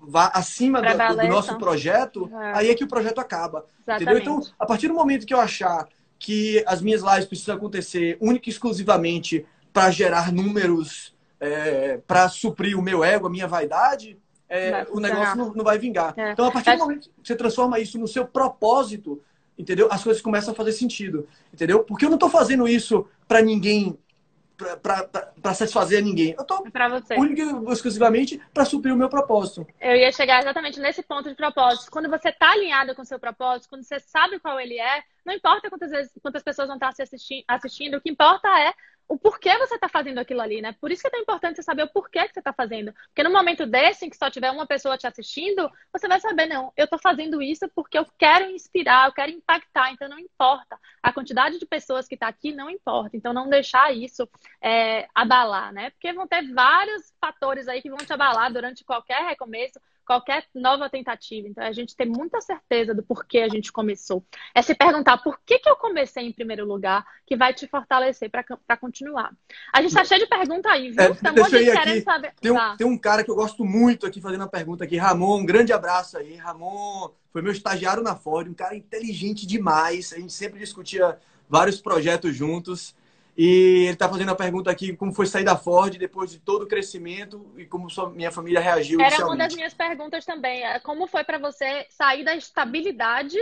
vá acima do, do, nosso projeto, é. aí é que o projeto acaba. Entendeu? Então, a partir do momento que eu achar que as minhas lives precisam acontecer única e exclusivamente para gerar números, é, para suprir o meu ego, a minha vaidade, é, o negócio não, não, vai vingar. É. Então, a partir do momento que você transforma isso no seu propósito, entendeu? As coisas começam a fazer sentido, entendeu? Porque eu não estou fazendo isso para ninguém, para satisfazer ninguém. Eu estou única e exclusivamente para suprir o meu propósito. Eu ia chegar exatamente nesse ponto de propósito. Quando você está alinhado com o seu propósito, quando você sabe qual ele é, não importa quantas, vezes, quantas pessoas vão estar se assistindo, o que importa é o porquê você está fazendo aquilo ali, né? Por isso que é tão importante você saber o porquê que você está fazendo. Porque no momento desse, em que só tiver uma pessoa te assistindo, você vai saber, não, eu estou fazendo isso porque eu quero inspirar, eu quero impactar, então não importa. A quantidade de pessoas que está aqui não importa. Então não deixar isso é, abalar, né? Porque vão ter vários fatores aí que vão te abalar durante qualquer recomeço, qualquer nova tentativa. Então, é a gente ter muita certeza do porquê a gente começou. É se perguntar por que, que eu comecei em primeiro lugar, que vai te fortalecer para continuar. A gente está cheio de pergunta aí, viu? É, tem um monte de querendo saber. Tem um, tá. tem um cara que eu gosto muito aqui fazendo a pergunta aqui, Ramon. Um grande abraço aí. Ramon foi meu estagiário na Ford, um cara inteligente demais. A gente sempre discutia vários projetos juntos. E ele está fazendo a pergunta aqui como foi sair da Ford depois de todo o crescimento e como sua, minha família reagiu. Era uma das minhas perguntas também. É, como foi para você sair da estabilidade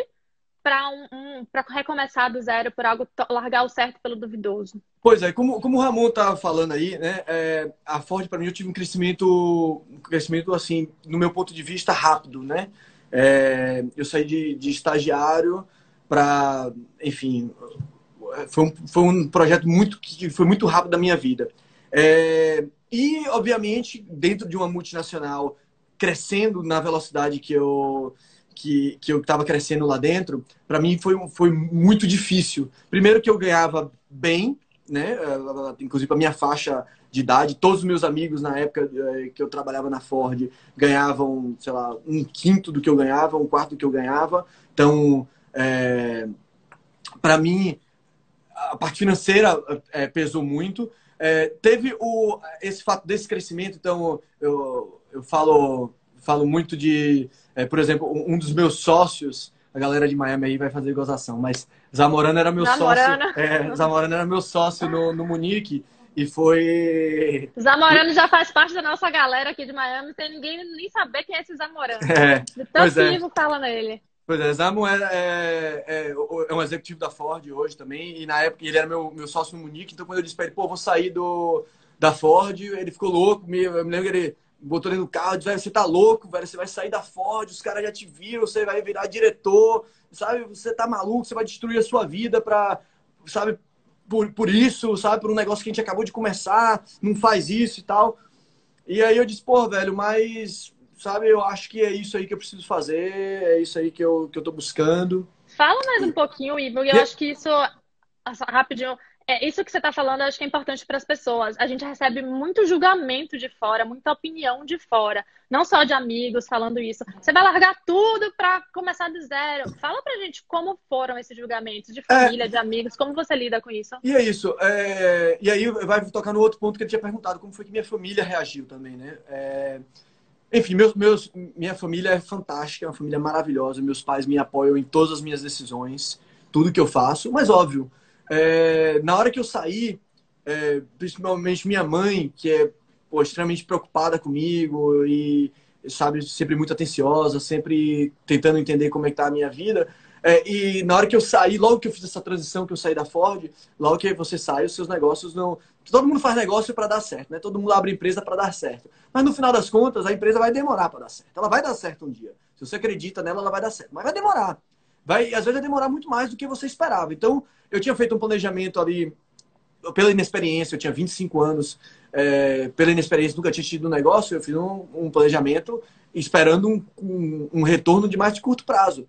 para um, um para recomeçar do zero, por algo largar o certo pelo duvidoso? Pois é, como, como o Ramon tá falando aí, né? É, a Ford para mim eu tive um crescimento, um crescimento assim, no meu ponto de vista rápido, né? É, eu saí de, de estagiário para, enfim, foi um, foi um projeto muito que foi muito rápido da minha vida. É, e, obviamente, dentro de uma multinacional, crescendo na velocidade que eu que, que eu estava crescendo lá dentro, para mim foi, foi muito difícil. Primeiro que eu ganhava bem, né? Inclusive a minha faixa de idade, todos os meus amigos na época é, que eu trabalhava na Ford ganhavam, sei lá, um quinto do que eu ganhava, um quarto do que eu ganhava. Então, é, para mim, a parte financeira é, pesou muito. É, teve o, esse fato desse crescimento, então eu, eu falo, falo muito de, é, por exemplo, um dos meus sócios, a galera de Miami aí vai fazer gozação, mas Zamorano era meu Zamorano. sócio. É, Zamorano era meu sócio no, no Munique. E foi. Zamorano já faz parte da nossa galera aqui de Miami, sem ninguém nem saber quem é esse Zamorano. É, de tão vivo é. fala nele. Pois é, Zamo é, é, é, é, um executivo da Ford hoje também, e na época ele era meu, meu sócio no Munique, então quando eu disse pra ele, pô, vou sair do, da Ford, ele ficou louco, me, eu me lembro que ele botou ele no carro, disse, você tá louco, velho, você vai sair da Ford, os caras já te viram, você vai virar diretor, sabe, você tá maluco, você vai destruir a sua vida pra, sabe, por, por isso, sabe, por um negócio que a gente acabou de começar, não faz isso e tal. E aí eu disse, pô, velho, mas sabe, eu acho que é isso aí que eu preciso fazer, é isso aí que eu, que eu tô buscando. Fala mais um pouquinho, Ivo, eu acho que isso, rapidinho, é, isso que você está falando, eu acho que é importante para as pessoas. A gente recebe muito julgamento de fora, muita opinião de fora, não só de amigos falando isso. Você vai largar tudo para começar do zero. Fala pra gente como foram esses julgamentos de família, é... de amigos, como você lida com isso? E é isso. É... E aí vai tocar no outro ponto que ele tinha perguntado, como foi que minha família reagiu também, né? É... Enfim, meus, meus, minha família é fantástica, é uma família maravilhosa. Meus pais me apoiam em todas as minhas decisões, tudo que eu faço. Mas, óbvio, é, na hora que eu saí, é, principalmente minha mãe, que é pô, extremamente preocupada comigo e, sabe, sempre muito atenciosa, sempre tentando entender como é que tá a minha vida, É, e na hora que eu saí, logo que eu fiz essa transição, que eu saí da Ford, logo que você sai, os seus negócios não. Todo mundo faz negócio para dar certo, né? Todo mundo abre empresa para dar certo. Mas no final das contas, a empresa vai demorar para dar certo. Ela vai dar certo um dia. Se você acredita nela, ela vai dar certo. Mas vai demorar. Vai, às vezes vai demorar muito mais do que você esperava. Então, eu tinha feito um planejamento ali pela inexperiência, eu tinha 25 anos, é, pela inexperiência, nunca tinha tido um negócio, eu fiz um, um planejamento esperando um, um, um, retorno de mais de curto prazo.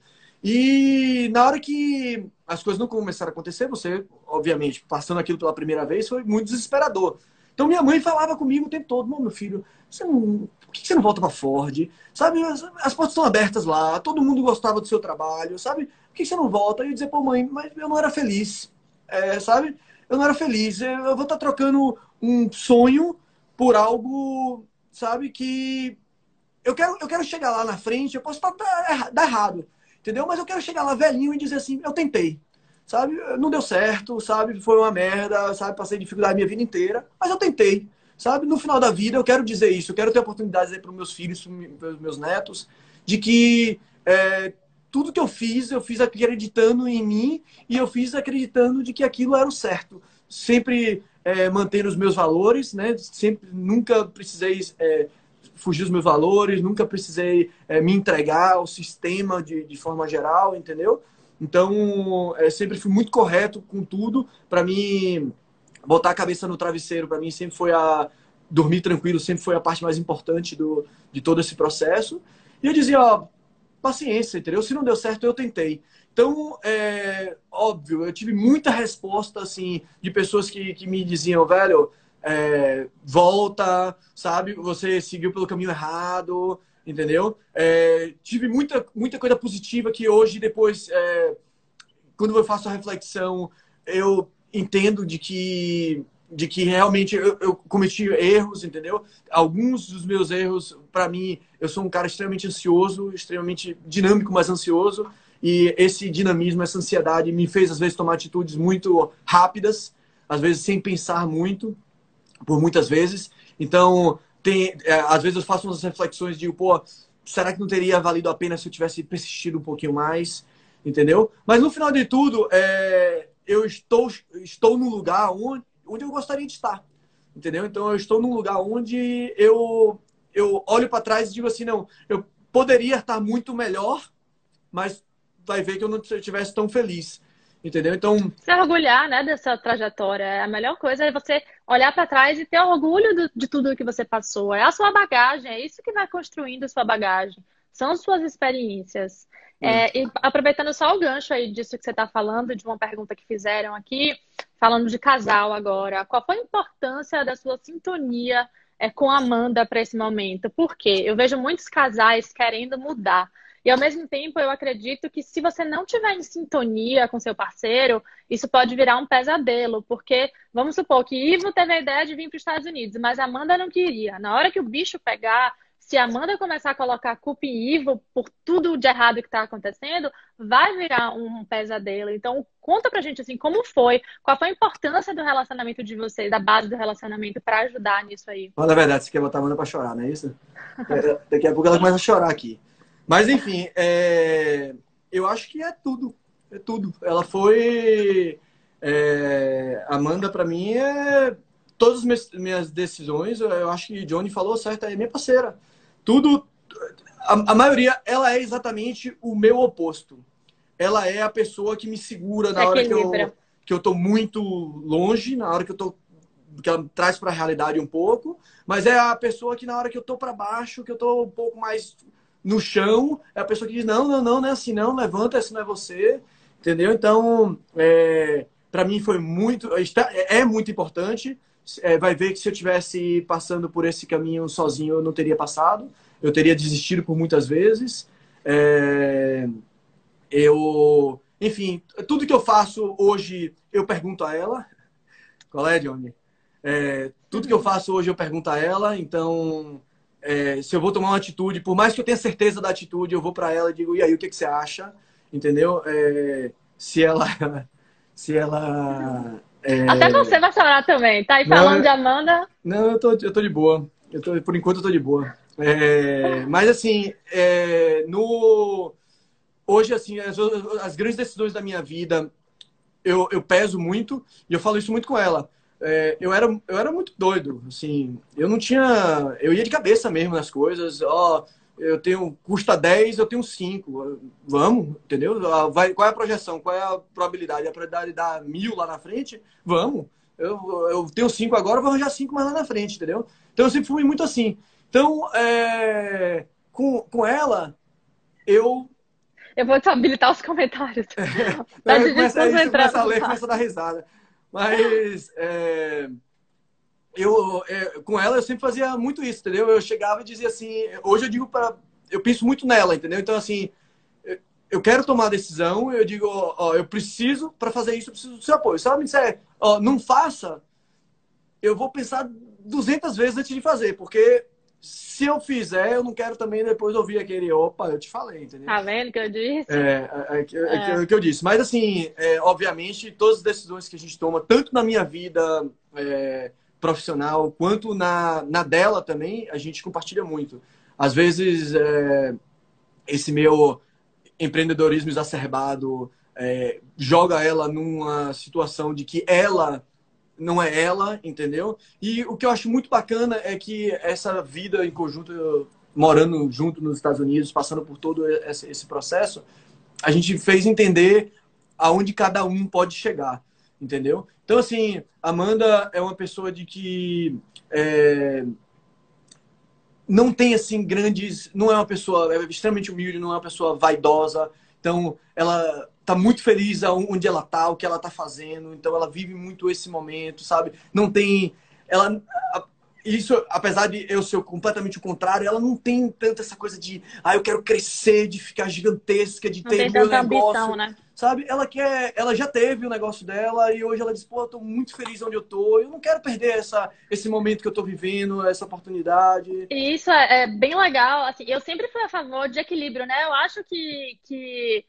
E na hora que as coisas não começaram a acontecer, você, obviamente, passando aquilo pela primeira vez, foi muito desesperador. Então minha mãe falava comigo o tempo todo, meu filho, você não, por que você não volta para Ford? Sabe, as, as, portas estão abertas lá, todo mundo gostava do seu trabalho, sabe? Por que você não volta? E eu dizia, pô mãe, mas eu não era feliz, é, sabe? Eu não era feliz, eu vou estar tá trocando um sonho por algo, sabe, que eu quero, eu quero chegar lá na frente, eu posso estar tá, dar errado, entendeu? Mas eu quero chegar lá velhinho e dizer assim, eu tentei, sabe? Não deu certo, sabe? Foi uma merda, sabe? Passei dificuldade minha vida inteira, mas eu tentei, sabe? No final da vida, eu quero dizer isso, eu quero ter oportunidade de dizer para os meus filhos, para os meus netos, de que é, tudo que eu fiz, eu fiz acreditando em mim e eu fiz acreditando de que aquilo era o certo. Sempre é, manter os meus valores, né? Sempre, nunca precisei é, fugir dos meus valores, nunca precisei é, me entregar ao sistema de, de forma geral, entendeu? Então, é, sempre fui muito correto com tudo. Para mim, botar a cabeça no travesseiro, para mim, sempre foi a. Dormir tranquilo sempre foi a parte mais importante do, de todo esse processo. E eu dizia, ó, paciência, entendeu? Se não deu certo, eu tentei. Então, é óbvio, eu tive muita resposta, assim, de pessoas que, que me diziam, velho, é, volta, sabe? Você seguiu pelo caminho errado, entendeu? É, tive muita, muita coisa positiva que hoje, depois, é, quando eu faço a reflexão, eu entendo de que de que realmente eu, eu, cometi erros, entendeu? Alguns dos meus erros, para mim, eu sou um cara extremamente ansioso, extremamente dinâmico, mas ansioso. E esse dinamismo, essa ansiedade me fez, às vezes, tomar atitudes muito rápidas, às vezes sem pensar muito, por muitas vezes. Então, tem, é, às vezes eu faço umas reflexões de, pô, será que não teria valido a pena se eu tivesse persistido um pouquinho mais? Entendeu? Mas no final de tudo, é, eu estou, estou num lugar onde, onde eu gostaria de estar. Entendeu? Então eu estou num lugar onde eu, eu olho para trás e digo assim: não, eu poderia estar muito melhor, mas vai ver que eu não estivesse tão feliz. Entendeu? Então. Se orgulhar, né, dessa trajetória. A melhor coisa é você olhar para trás e ter orgulho do, de tudo que você passou. É a sua bagagem, é isso que vai construindo a sua bagagem. São suas experiências. É, e aproveitando só o gancho aí disso que você está falando, de uma pergunta que fizeram aqui, falando de casal agora, qual foi a importância da sua sintonia é, com a Amanda para esse momento? Por quê? Eu vejo muitos casais querendo mudar. E ao mesmo tempo, eu acredito que se você não tiver em sintonia com seu parceiro, isso pode virar um pesadelo, porque vamos supor que Ivo teve a ideia de vir para os Estados Unidos, mas Amanda não queria. Na hora que o bicho pegar, se a Amanda começar a colocar a culpa em Ivo por tudo de errado que está acontecendo, vai virar um pesadelo. Então, conta pra gente assim, como foi, qual foi a importância do relacionamento de vocês, da base do relacionamento, para ajudar nisso aí. Fala a verdade, você quer botar a Amanda para chorar, não é isso? <laughs> É, daqui a pouco ela começa a chorar aqui. Mas, enfim, é... eu acho que é tudo. É tudo. Ela foi. É... Amanda, para mim, é. Todas as minhas decisões, eu acho que Johnny falou certo, é minha parceira. Tudo. A, a maioria, ela é exatamente o meu oposto. Ela é a pessoa que me segura na hora que eu, que eu tô muito longe, na hora que eu tô que ela traz para a realidade um pouco, mas é a pessoa que na hora que eu tô para baixo, que eu tô um pouco mais no chão, é a pessoa que diz, não, não, não, não é assim não, levanta, esse não é você, entendeu? Então, é, para mim foi muito, está, é muito importante, é, vai ver que se eu tivesse passando por esse caminho sozinho, eu não teria passado, eu teria desistido por muitas vezes, é, eu, enfim, tudo que eu faço hoje, eu pergunto a ela, qual é, Johnny? É, tudo que eu faço hoje eu pergunto a ela, então é, se eu vou tomar uma atitude, por mais que eu tenha certeza da atitude, eu vou para ela e digo, e aí, o que, que você acha? Entendeu? É, se ela... <laughs> Se ela... É... Até você vai chorar também, tá aí falando não, de Amanda. Não, eu tô, eu tô de boa. Eu tô, por enquanto eu tô de boa. É, mas assim, é, no, hoje, assim, as, as, grandes decisões da minha vida, eu, eu peso muito e eu falo isso muito com ela. É, eu, era, eu era muito doido, assim, eu não tinha... Eu ia de cabeça mesmo nas coisas, ó... eu tenho custa 10, eu tenho 5. Vamos, entendeu? Vai, qual é a projeção? Qual é a probabilidade? A probabilidade de dar mil lá na frente? Vamos. Eu, eu tenho 5 agora, vou arranjar 5 mais lá na frente, entendeu? Então eu sempre fui muito assim. Então, é, com, com ela, eu. Eu vou te habilitar os comentários. <laughs> tá começa, a começa a ler, começa a dar risada. Mas é, eu, é, com ela eu sempre fazia muito isso, entendeu? Eu chegava e dizia assim, hoje eu digo para, eu penso muito nela, entendeu? Então assim, eu quero tomar a decisão, eu digo, ó, eu preciso para fazer isso, eu preciso do seu apoio. Se ela me disser, ó, não faça, eu vou pensar 200 vezes antes de fazer, porque se eu fizer, eu não quero também depois ouvir aquele, opa, eu te falei, entendeu? Tá vendo que eu disse? É, é, é, é, é. que eu disse. Mas, assim, é, obviamente, todas as decisões que a gente toma, tanto na minha vida é, profissional, quanto na, na dela também, a gente compartilha muito. Às vezes, esse meu empreendedorismo exacerbado joga ela numa situação de que ela não é ela, entendeu? E o que eu acho muito bacana é que essa vida em conjunto, morando junto nos Estados Unidos, passando por todo esse processo, a gente fez entender aonde cada um pode chegar, entendeu? Então, assim, Amanda é uma pessoa de que é, não tem, assim, grandes... Não é uma pessoa... É extremamente humilde, não é uma pessoa vaidosa. Então, ela tá muito feliz onde ela tá, o que ela tá fazendo, então ela vive muito esse momento, sabe? Não tem ela isso, apesar de eu ser completamente o contrário, ela não tem tanta essa coisa de, ah, eu quero crescer, de ficar gigantesca, de não ter meu negócio. Ambição, né? Sabe? Ela quer, ela já teve o negócio dela e hoje ela diz, pô, eu tô muito feliz onde eu tô, eu não quero perder essa, esse momento que eu tô vivendo, essa oportunidade. E isso é, é bem legal, assim, eu sempre fui a favor de equilíbrio, né? Eu acho que, que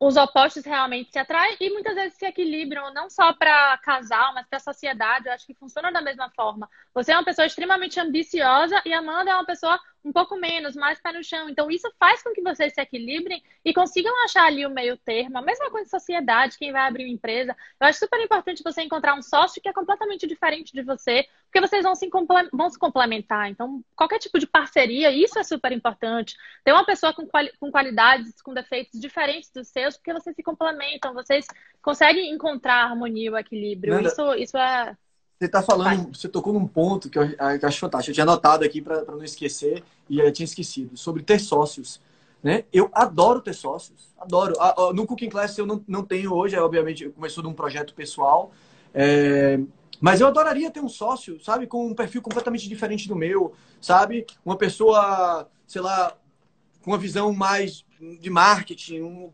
os opostos realmente se atraem e muitas vezes se equilibram, não só para casal, mas para a sociedade. Eu acho que funciona da mesma forma. Você é uma pessoa extremamente ambiciosa e Amanda é uma pessoa um pouco menos, mais pé no chão. Então, isso faz com que vocês se equilibrem e consigam achar ali o meio termo. A mesma coisa em sociedade, quem vai abrir uma empresa. Eu acho super importante você encontrar um sócio que é completamente diferente de você, porque vocês vão se, vão se complementar. Então, qualquer tipo de parceria, isso é super importante. Ter uma pessoa com, quali com qualidades, com defeitos diferentes dos seus, porque vocês se complementam, vocês conseguem encontrar a harmonia o equilíbrio. Isso, isso é você está falando, você tocou num ponto que eu, que eu acho fantástico. Eu tinha anotado aqui para não esquecer e eu tinha esquecido sobre ter sócios. Né? Eu adoro ter sócios, adoro. No Cooking Class eu não, não tenho hoje, é, obviamente, começou de um projeto pessoal, é... mas eu adoraria ter um sócio, sabe, com um perfil completamente diferente do meu, sabe? Uma pessoa, sei lá, com uma visão mais de marketing, um,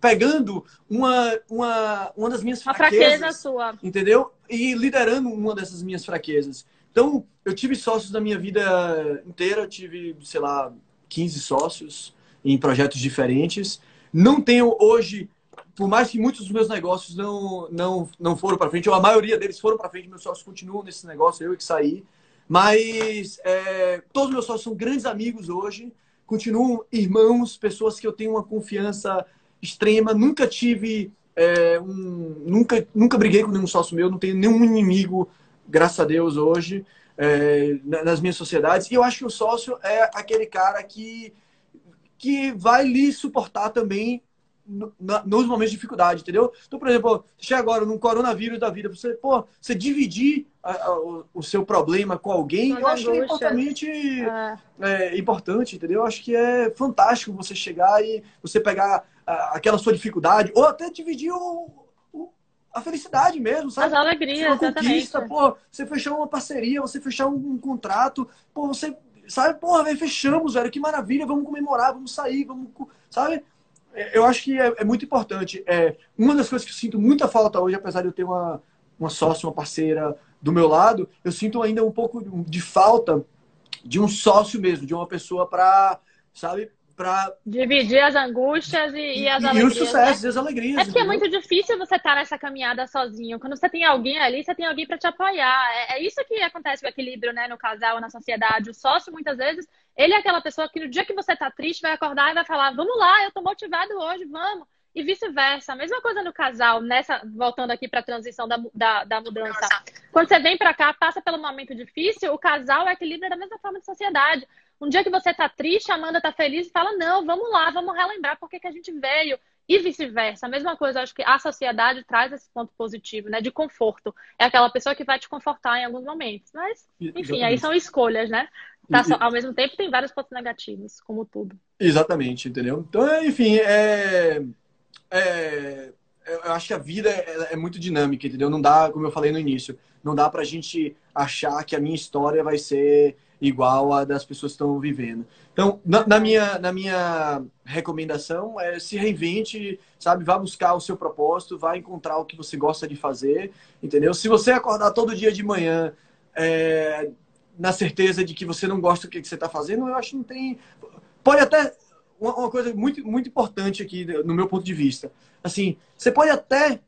pegando uma, uma, uma das minhas fraquezas. fraqueza sua. Entendeu? E liderando uma dessas minhas fraquezas. Então, eu tive sócios na minha vida inteira, eu tive, sei lá, 15 sócios em projetos diferentes. Não tenho hoje, por mais que muitos dos meus negócios não, não, não foram para frente, ou a maioria deles foram para frente, meus sócios continuam nesse negócio, eu que saí. Mas é, todos os meus sócios são grandes amigos hoje continuam irmãos, pessoas que eu tenho uma confiança extrema. Nunca tive é, um, nunca, nunca briguei com nenhum sócio meu, não tenho nenhum inimigo, graças a Deus, hoje, é, nas minhas sociedades. E eu acho que o sócio é aquele cara que, que vai lhe suportar também nos momentos de dificuldade, entendeu? Então, por exemplo, chega agora num coronavírus da vida, você, pô, você dividir a, a, o, o, seu problema com alguém, eu acho que é importante, é. É, importante, entendeu? Eu acho que é fantástico você chegar e você pegar a, aquela sua dificuldade, ou até dividir o, o, a felicidade mesmo, sabe? As alegrias, uma conquista, pô, você fechar uma parceria, você fechar um, um contrato, pô, você, sabe, porra, velho, fechamos, velho, que maravilha, vamos comemorar, vamos sair, vamos, sabe? Eu acho que é, é, muito importante. É, uma das coisas que eu sinto muita falta hoje, apesar de eu ter uma, uma sócia, uma parceira do meu lado, eu sinto ainda um pouco de falta de um sócio mesmo, de uma pessoa para, sabe, para dividir as angústias e, e, as e alegrias. E os sucessos né? e as alegrias. É porque entendeu? é muito difícil você estar tá nessa caminhada sozinho. Quando você tem alguém ali, você tem alguém para te apoiar. É, é, isso que acontece com o equilíbrio, né, no casal, na sociedade. O sócio, muitas vezes, ele é aquela pessoa que no dia que você tá triste, vai acordar e vai falar: vamos lá, eu tô motivado hoje, vamos. E vice-versa. A mesma coisa no casal, nessa, voltando aqui para a transição da, da, da, mudança. Quando você vem para cá, passa pelo momento difícil, o casal equilibra da mesma forma de sociedade. Um dia que você tá triste, a Amanda tá feliz e fala: não, vamos lá, vamos relembrar porque que a gente veio. E vice-versa. A mesma coisa, acho que a sociedade traz esse ponto positivo, né? De conforto. É aquela pessoa que vai te confortar em alguns momentos. Mas, enfim, aí são escolhas, né? Tá, e, ao mesmo tempo, tem vários pontos negativos, como tudo. Exatamente, entendeu? Então, enfim, é... é... Eu acho que a vida é, é muito dinâmica, entendeu? Não dá, como eu falei no início, não dá pra gente achar que a minha história vai ser igual a das pessoas que estão vivendo. Então, na, na, minha, na minha recomendação, é se reinvente, sabe? Vá buscar o seu propósito, vá encontrar o que você gosta de fazer, entendeu? Se você acordar todo dia de manhã é, na certeza de que você não gosta do que você está fazendo, eu acho que não tem... Pode até... Uma, uma coisa muito, muito importante aqui, no meu ponto de vista. Assim, você pode até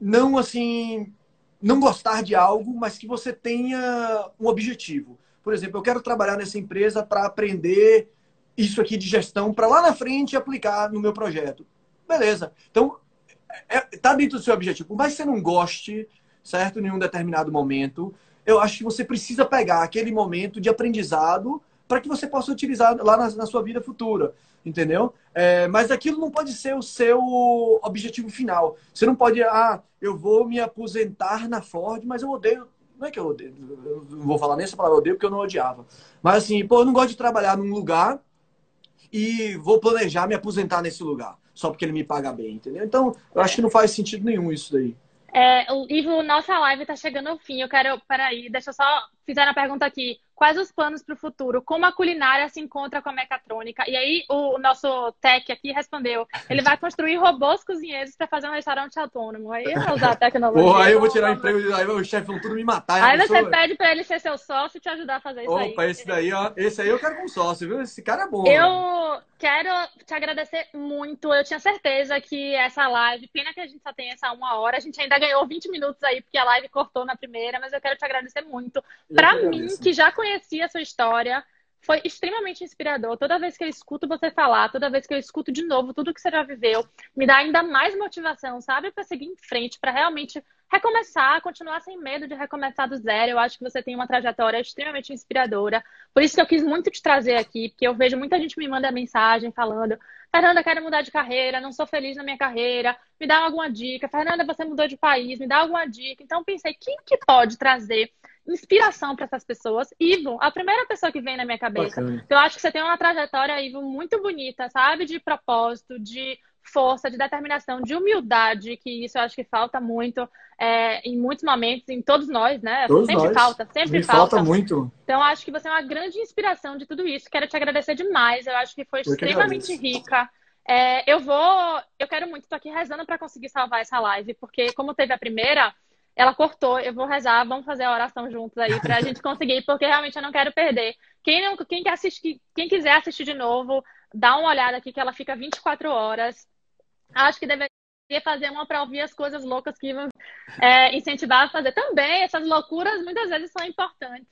não, assim, não gostar de algo, mas que você tenha um objetivo. Por exemplo, eu quero trabalhar nessa empresa para aprender isso aqui de gestão para lá na frente aplicar no meu projeto. Beleza. Então, é, tá dentro do seu objetivo. Por mais que você não goste, certo, em um determinado momento, eu acho que você precisa pegar aquele momento de aprendizado para que você possa utilizar lá na, na sua vida futura, entendeu? É, mas aquilo não pode ser o seu objetivo final. Você não pode, ah, eu vou me aposentar na Ford, mas eu odeio não é que eu odeio, não vou falar nessa palavra odeio porque eu não odiava. Mas assim, pô, eu não gosto de trabalhar num lugar e vou planejar me aposentar nesse lugar, só porque ele me paga bem, entendeu? Então, eu acho que não faz sentido nenhum isso daí. É, Ivo, nossa live tá chegando ao fim. Eu quero. Peraí, deixa eu só. Fizeram a pergunta aqui. Quais os planos para o futuro? Como a culinária se encontra com a mecatrônica? E aí o nosso tech aqui respondeu: ele vai construir robôs cozinheiros para fazer um restaurante autônomo. Aí eu vou usar a <laughs> tecnologia. Porra, aí eu vou tirar o emprego, aí o chefe vão tudo me matar. Aí você pede para ele ser seu sócio e te ajudar a fazer isso Opa, aí. Opa, esse daí, ó, esse aí eu quero como sócio, viu? Esse cara é bom. Eu quero te agradecer muito. Eu tinha certeza que essa live, pena que a gente só tem essa uma hora, a gente ainda ganhou 20 minutos aí porque a live cortou na primeira, mas eu quero te agradecer muito. Para mim, que já conhecia a sua história foi extremamente inspirador. Toda vez que eu escuto você falar, toda vez que eu escuto de novo tudo que você já viveu, me dá ainda mais motivação, sabe? Para seguir em frente, para realmente recomeçar, continuar sem medo de recomeçar do zero. Eu acho que você tem uma trajetória extremamente inspiradora. Por isso que eu quis muito te trazer aqui, porque eu vejo muita gente me manda mensagem falando: Fernanda, quero mudar de carreira, não sou feliz na minha carreira, me dá alguma dica. Fernanda, você mudou de país, me dá alguma dica. Então pensei, quem que pode trazer inspiração para essas pessoas. Ivo, a primeira pessoa que vem na minha cabeça. Bacana. Então, eu acho que você tem uma trajetória, Ivo, muito bonita, sabe? De propósito, de força, de determinação, de humildade, que isso eu acho que falta muito é, em muitos momentos, em todos nós, né? Todos sempre nós. falta, sempre Me falta. falta muito. Então, acho que você é uma grande inspiração de tudo isso. Quero te agradecer demais. Eu acho que foi eu extremamente rica. É, eu vou, eu quero muito, tô aqui rezando para conseguir salvar essa live, porque como teve a primeira, ela cortou, eu vou rezar, vamos fazer a oração juntos aí pra gente <laughs> conseguir, porque realmente eu não quero perder. Quem, não, quem, quer assistir, quem quiser assistir de novo, dá uma olhada aqui que ela fica 24 horas. Acho que deveria fazer uma para ouvir as coisas loucas que vão é, incentivar a fazer também. Essas loucuras muitas vezes são importantes.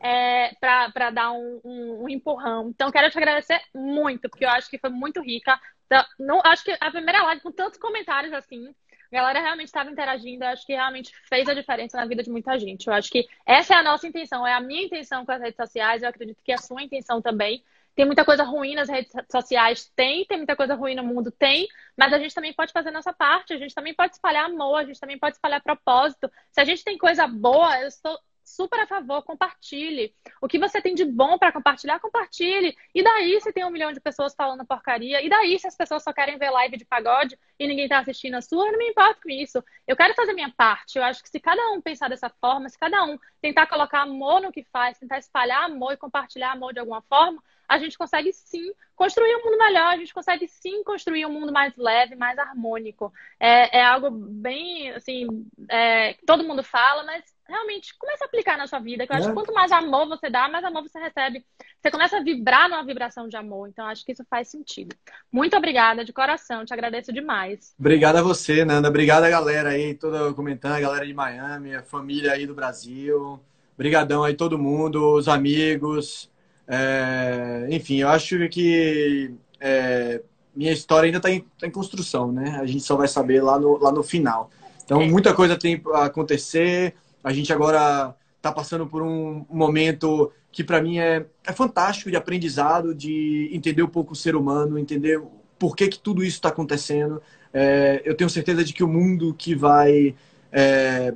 É, para dar um, um, um, empurrão. Então, quero te agradecer muito, porque eu acho que foi muito rica. Então, não, acho que a primeira live com tantos comentários assim, a galera realmente estava interagindo, acho que realmente fez a diferença na vida de muita gente. Eu acho que essa é a nossa intenção, é a minha intenção com as redes sociais, eu acredito que é a sua intenção também. Tem muita coisa ruim nas redes sociais? Tem. Tem muita coisa ruim no mundo? Tem. Mas a gente também pode fazer nossa parte. A gente também pode espalhar amor. A gente também pode espalhar propósito. Se a gente tem coisa boa, eu estou super a favor, compartilhe. O que você tem de bom para compartilhar, compartilhe. E daí se tem um milhão de pessoas falando porcaria? E daí se as pessoas só querem ver live de pagode e ninguém está assistindo a sua? Eu não me importo com isso. Eu quero fazer minha parte. Eu acho que se cada um pensar dessa forma, se cada um tentar colocar amor no que faz, tentar espalhar amor e compartilhar amor de alguma forma, a gente consegue sim construir um mundo melhor, a gente consegue sim construir um mundo mais leve, mais harmônico. É, é algo bem, assim, é, todo mundo fala, mas realmente comece a aplicar na sua vida. Que eu é. acho que quanto mais amor você dá, mais amor você recebe. Você começa a vibrar numa vibração de amor. Então, acho que isso faz sentido. Muito obrigada, de coração. Te agradeço demais. Obrigada a você, Nanda. Obrigada, galera aí, toda comentando, a galera de Miami, a família aí do Brasil. Obrigadão aí todo mundo, os amigos. É... Enfim, eu acho que é... minha história ainda está em, tá em construção, né? A gente só vai saber lá no, lá no final. Então, é. muita coisa tem a acontecer. A gente agora está passando por um momento que, para mim, é, é fantástico de aprendizado, de entender um pouco o ser humano, entender por que, que tudo isso está acontecendo. É, eu tenho certeza de que o mundo que vai é,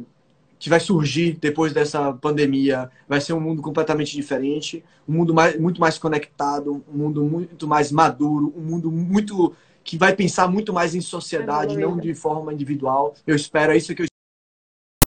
que vai surgir depois dessa pandemia vai ser um mundo completamente diferente, um mundo mais, muito mais conectado, um mundo muito mais maduro, um mundo muito que vai pensar muito mais em sociedade, não de forma individual. Eu espero, é isso que eu